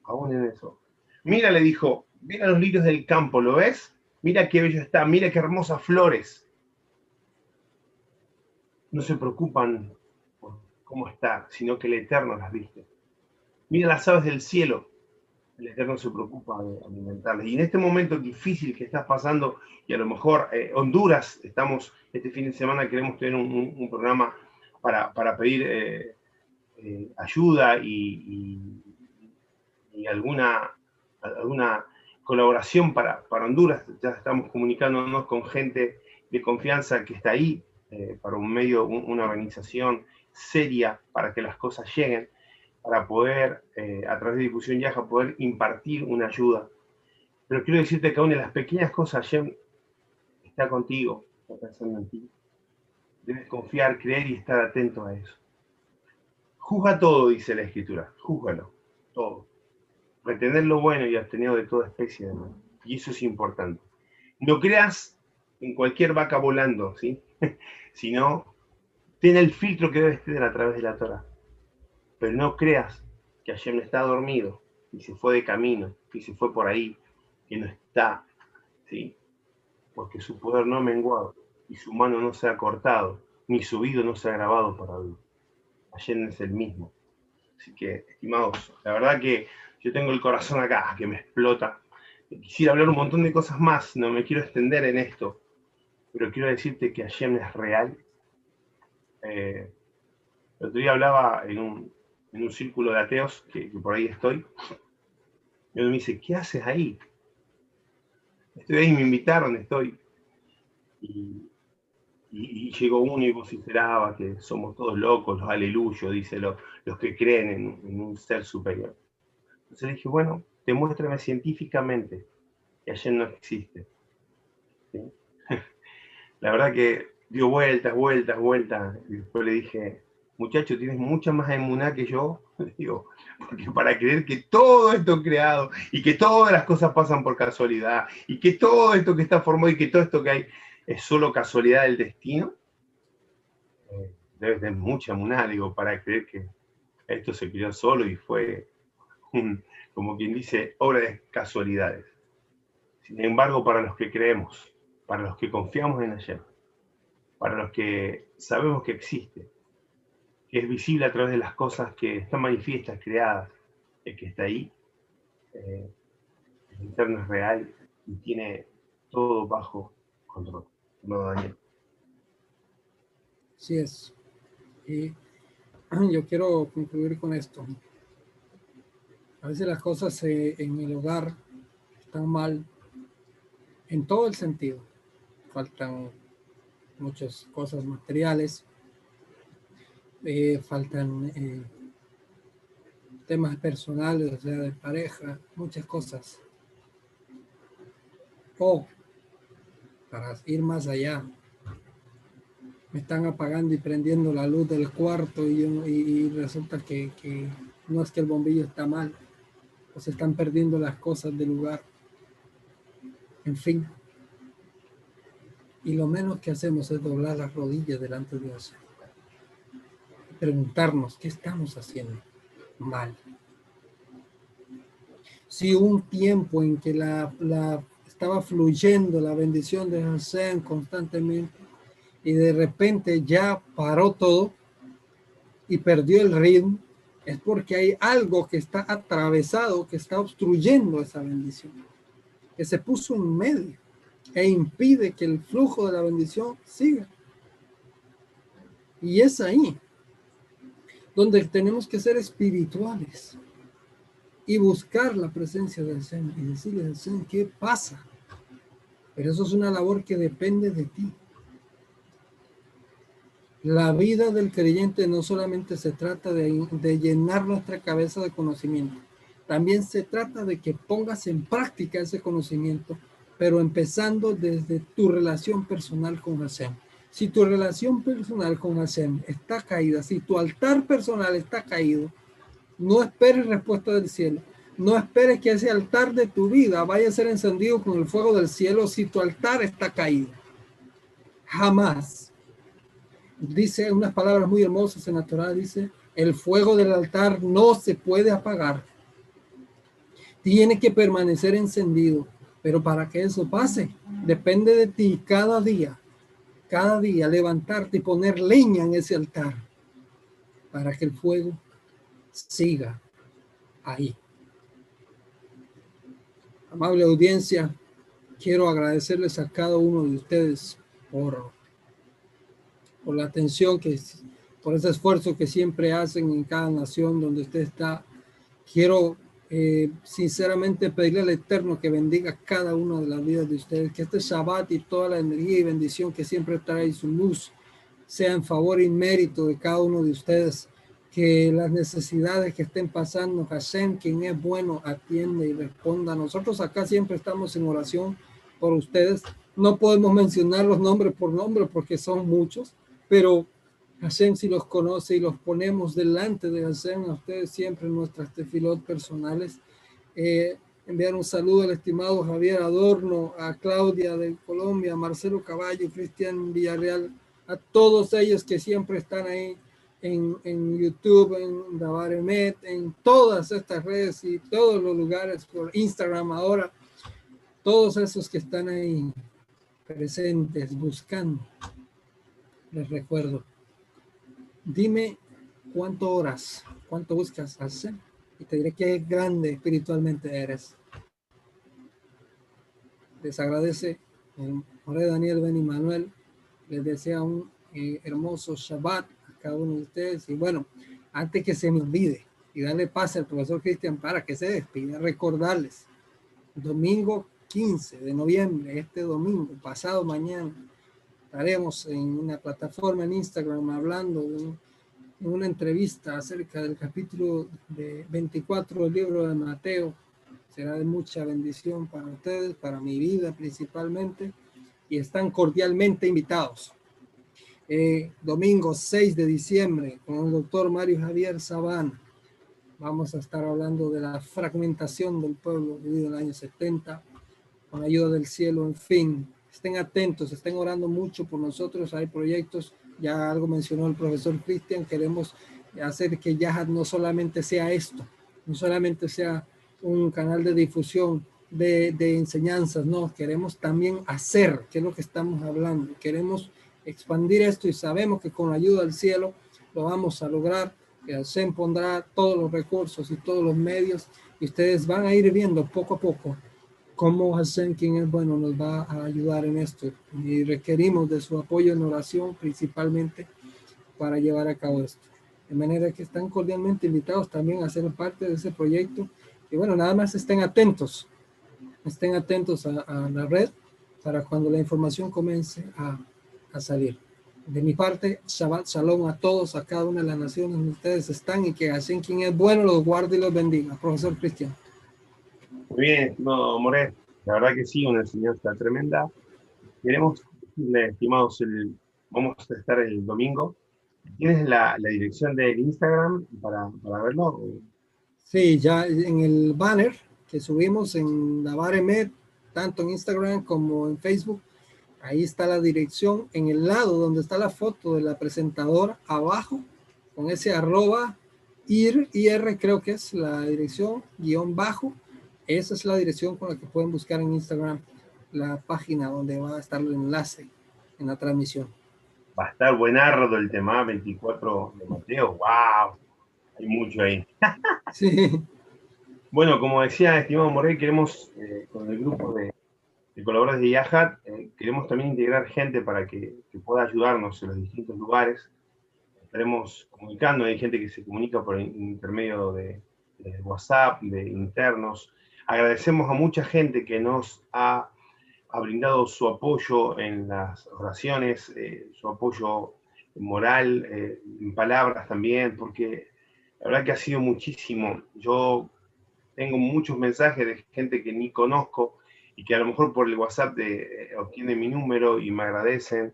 aún en eso. Mira, le dijo, mira los lirios del campo, ¿lo ves? Mira qué bello está, mira qué hermosas flores. No se preocupan por cómo está, sino que el Eterno las viste. Mira las aves del cielo, el Eterno se preocupa de alimentarlas. Y en este momento difícil que estás pasando, y a lo mejor eh, Honduras, estamos este fin de semana, queremos tener un, programa para, pedir eh, eh, ayuda y, alguna, alguna colaboración para, para, Honduras. Ya estamos comunicándonos con gente de confianza que está ahí, para un medio, una organización seria para que las cosas lleguen para poder, eh, a través de difusión Yaja, poder impartir una ayuda. Pero quiero decirte que aún en las pequeñas cosas, Hashem está contigo, está pensando en ti. Debes confiar, creer y estar atento a eso. Juzga todo, dice la Escritura. Júzgalo, todo. Retener lo bueno y abstener de toda especie de mal. Y eso es importante. No creas en cualquier vaca volando, ¿sí? sino ten el filtro que debes tener a través de la Torah pero no creas que Hashem está dormido y se fue de camino, y se fue por ahí, que no está, ¿sí? Porque su poder no ha menguado, y su mano no se ha cortado, ni su oído no se ha grabado para oír. Hashem es el mismo. Así que, estimados, la verdad que yo tengo el corazón acá, que me explota. Quisiera hablar un montón de cosas más, no me quiero extender en esto, pero quiero decirte que Hashem es real. Eh, el otro día hablaba en un, en un círculo de ateos, que, por ahí estoy, y uno me dice, ¿qué haces ahí? Estoy ahí, me invitaron, estoy. Y, llegó uno y vociferaba que somos todos locos, los aleluyos, dice los que creen en, un ser superior. Entonces le dije, bueno, demuéstrame científicamente que ayer no existe. La verdad que dio vueltas, vueltas, vueltas, y después le dije, muchacho, tienes mucha más emuná que yo, digo, porque para creer que todo esto creado y que todas las cosas pasan por casualidad y que todo esto que está formado y que todo esto que hay es solo casualidad del destino, debes tener mucha emuná, digo, para creer que esto se creó solo y fue, como quien dice, obra de casualidades. Sin embargo, para los que creemos, para los que confiamos en ayer, para los que sabemos que existe, que es visible a través de las cosas que están manifiestas, creadas, el que está ahí, eh, el interno es real y tiene todo bajo control. No, Daniel. Así es. Y yo quiero concluir con esto. A veces las cosas eh, en el hogar están mal en todo el sentido. Faltan muchas cosas materiales, eh, faltan eh, temas personales, o sea, de pareja, muchas cosas. O, para ir más allá, me están apagando y prendiendo la luz del cuarto y, resulta que, que, no es que el bombillo está mal, o se están perdiendo las cosas del lugar. En fin. Y lo menos que hacemos es doblar las rodillas delante de Dios preguntarnos qué estamos haciendo mal. Si un tiempo en que la, estaba fluyendo la bendición de Hashem constantemente y de repente ya paró todo y perdió el ritmo, es porque hay algo que está atravesado, que está obstruyendo esa bendición, que se puso en medio e impide que el flujo de la bendición siga. Y es ahí donde tenemos que ser espirituales y buscar la presencia del Señor y decirle al Señor qué pasa. Pero eso es una labor que depende de ti. La vida del creyente no solamente se trata de, llenar nuestra cabeza de conocimiento, también se trata de que pongas en práctica ese conocimiento, pero empezando desde tu relación personal con Hashem. Si tu relación personal con Hashem está caída, si tu altar personal está caído, no esperes respuesta del cielo, No esperes que ese altar de tu vida vaya a ser encendido con el fuego del cielo si tu altar está caído. Jamás. Dice unas palabras muy hermosas en la Torah, dice, el fuego del altar no se puede apagar. Tiene que permanecer encendido. Pero para que eso pase, depende de ti cada día, cada día levantarte y poner leña en ese altar para que el fuego siga ahí. Amable audiencia, quiero agradecerles a cada uno de ustedes por, por la atención que por ese esfuerzo que siempre hacen en cada nación donde usted está. Quiero eh, sinceramente pedirle al Eterno que bendiga cada una de las vidas de ustedes, que este Shabbat y toda la energía y bendición que siempre trae su luz sea en favor y mérito de cada uno de ustedes, que las necesidades que estén pasando, Hashem, quien es bueno, atiende y responda. Nosotros acá siempre estamos en oración por ustedes. No podemos mencionar los nombres por nombre porque son muchos, pero Hashem si los conoce y los ponemos delante de Hashem, a ustedes siempre nuestras tefilot personales. Eh, enviar un saludo al estimado Javier Adorno, a Claudia de Colombia, a Marcelo Caballo, Cristian Villarreal, a todos ellos que siempre están ahí en, en YouTube, en Davaremet, en todas estas redes y todos los lugares, por Instagram ahora, todos esos que están ahí presentes, buscando. Les recuerdo, dime cuánto horas, cuánto buscas hacer y te diré qué grande espiritualmente eres. Les agradece eh, Jorge Daniel Ben Manuel, les desea un eh, hermoso Shabbat a cada uno de ustedes y bueno, antes que se me olvide y darle pase al profesor Cristian para que se despida, recordarles, domingo 15 de noviembre, este domingo, pasado mañana, estaremos en una plataforma en Instagram hablando en una entrevista acerca del capítulo de 24 del libro de Mateo. Será de mucha bendición para ustedes, para mi vida principalmente, y están cordialmente invitados. Eh, domingo 6 de diciembre con el doctor Mario Javier Sabán. Vamos a estar hablando de la fragmentación del pueblo vivido en el año 70, con ayuda del cielo, en fin, estén atentos, estén orando mucho por nosotros. Hay proyectos, ya algo mencionó el profesor Cristian, queremos hacer que Yahad no solamente sea esto, no solamente sea un canal de difusión de, enseñanzas, no, queremos también hacer, que es lo que estamos hablando, queremos expandir esto y sabemos que con la ayuda del cielo lo vamos a lograr, que se pondrá todos los recursos y todos los medios y ustedes van a ir viendo poco a poco cómo Hashem, quien es bueno, nos va a ayudar en esto. Y requerimos de su apoyo en oración principalmente para llevar a cabo esto. De manera que están cordialmente invitados también a ser parte de ese proyecto. Y bueno, nada más estén atentos, estén atentos a, la red para cuando la información comience a, a, salir. De mi parte, Shabbat Shalom a todos, a cada una de las naciones donde ustedes están y que Hashem, quien es bueno, los guarde y los bendiga. Profesor Cristian. Muy bien, no, More, la verdad que sí, una enseñanza tremenda. Queremos, estimados, el, vamos a estar el domingo. ¿Tienes la, dirección del Instagram para, para, verlo? Sí, ya en el banner que subimos en Navaremed, tanto en Instagram como en Facebook, ahí está la dirección. En el lado donde está la foto de la presentadora, abajo, con ese arroba ir, ir creo que es la dirección, guion bajo, esa es la dirección con la que pueden buscar en Instagram la página donde va a estar el enlace en la transmisión. Va a estar buenardo el tema 24 de Mateo. ¡Wow! Hay mucho ahí. sí. Bueno, como decía estimado Morel, queremos, eh, con el grupo de, colaboradores de Yahat, eh, queremos también integrar gente para que, pueda ayudarnos en los distintos lugares. Estaremos comunicando, hay gente que se comunica por intermedio de WhatsApp, de internos, Agradecemos a mucha gente que nos ha, brindado su apoyo en las oraciones, eh, su apoyo moral, eh, en palabras también, porque la verdad que ha sido muchísimo. Yo tengo muchos mensajes de gente que ni conozco y que a lo mejor por el WhatsApp de, eh, obtienen mi número y me agradecen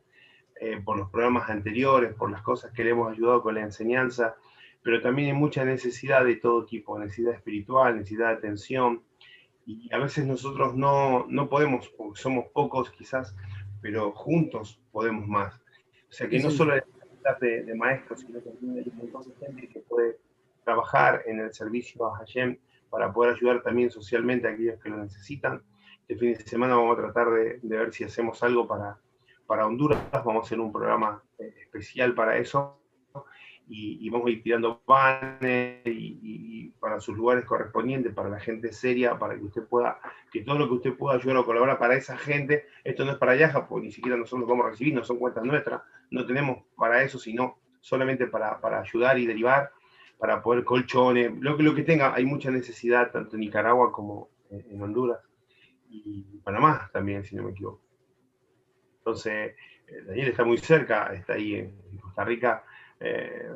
por los programas anteriores, por las cosas que le hemos ayudado con la enseñanza pero también hay mucha necesidad de todo tipo, necesidad espiritual, necesidad de atención, y a veces nosotros no, no podemos, porque somos pocos quizás, pero juntos podemos más. O sea que no solo hay de, de maestros, sino también hay un montón de gente que puede trabajar en el servicio a Hashem para poder ayudar también socialmente a aquellos que lo necesitan. Este fin de semana vamos a tratar de, de ver si hacemos algo para, para Honduras, vamos a hacer un programa eh, especial para eso y, vamos a ir tirando panes y, para sus lugares correspondientes, para la gente seria, para que usted pueda, que todo lo que usted pueda ayudar o colaborar para esa gente, esto no es para Yaja, porque ni siquiera nosotros vamos a recibir, no son cuentas nuestras, no tenemos para eso, sino solamente para, para ayudar y derivar, para poder colchones, lo, lo que tenga, hay mucha necesidad tanto en Nicaragua como en Honduras y Panamá también, si no me equivoco. Entonces, eh, Daniel está muy cerca, está ahí en Costa Rica, eh,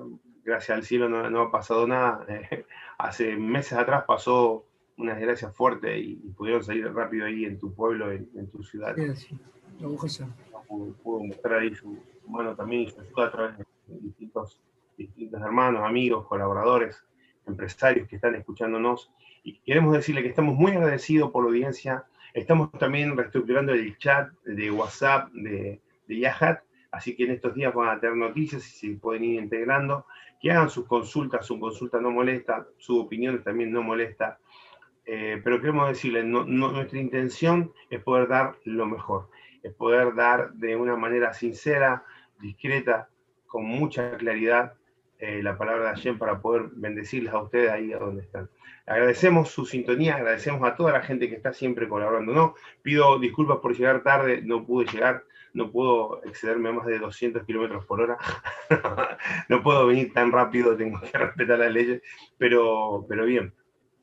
gracias al cielo no, ha pasado nada. Eh, hace meses atrás pasó una desgracia fuerte y, pudieron salir rápido ahí en tu pueblo, en, tu ciudad. Sí, Pudo, mostrar ahí su, mano también y su ayuda a través de distintos, distintos hermanos, amigos, colaboradores, empresarios que están escuchándonos. Y queremos decirle que estamos muy agradecidos por la audiencia. Estamos también reestructurando el chat de WhatsApp de, de Yahat Así que en estos días van a tener noticias y se pueden ir integrando. Que hagan sus consultas, su consulta no molesta, su opinión también no molesta. Eh, pero queremos decirles, nuestra intención es poder dar lo mejor, es poder dar de una manera sincera, discreta, con mucha claridad eh, la palabra de Hashem para poder bendecirles a ustedes ahí a donde están. Agradecemos su sintonía, agradecemos a toda la gente que está siempre colaborando. No, pido disculpas por llegar tarde, no pude llegar, no puedo excederme a más de 200 kilómetros por hora, no puedo venir tan rápido, tengo que respetar las leyes, pero, pero bien.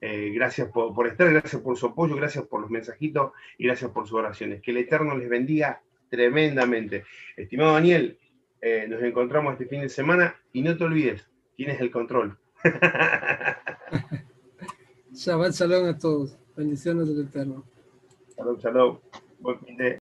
Eh, gracias por, estar, gracias por su apoyo, gracias por los mensajitos y gracias por sus oraciones. Que el Eterno les bendiga tremendamente. Estimado Daniel, eh, nos encontramos este fin de semana y no te olvides, tienes el control. Shabbat shalom a todos. Bendiciones del Eterno. Shalom, shalom. Buen fin de...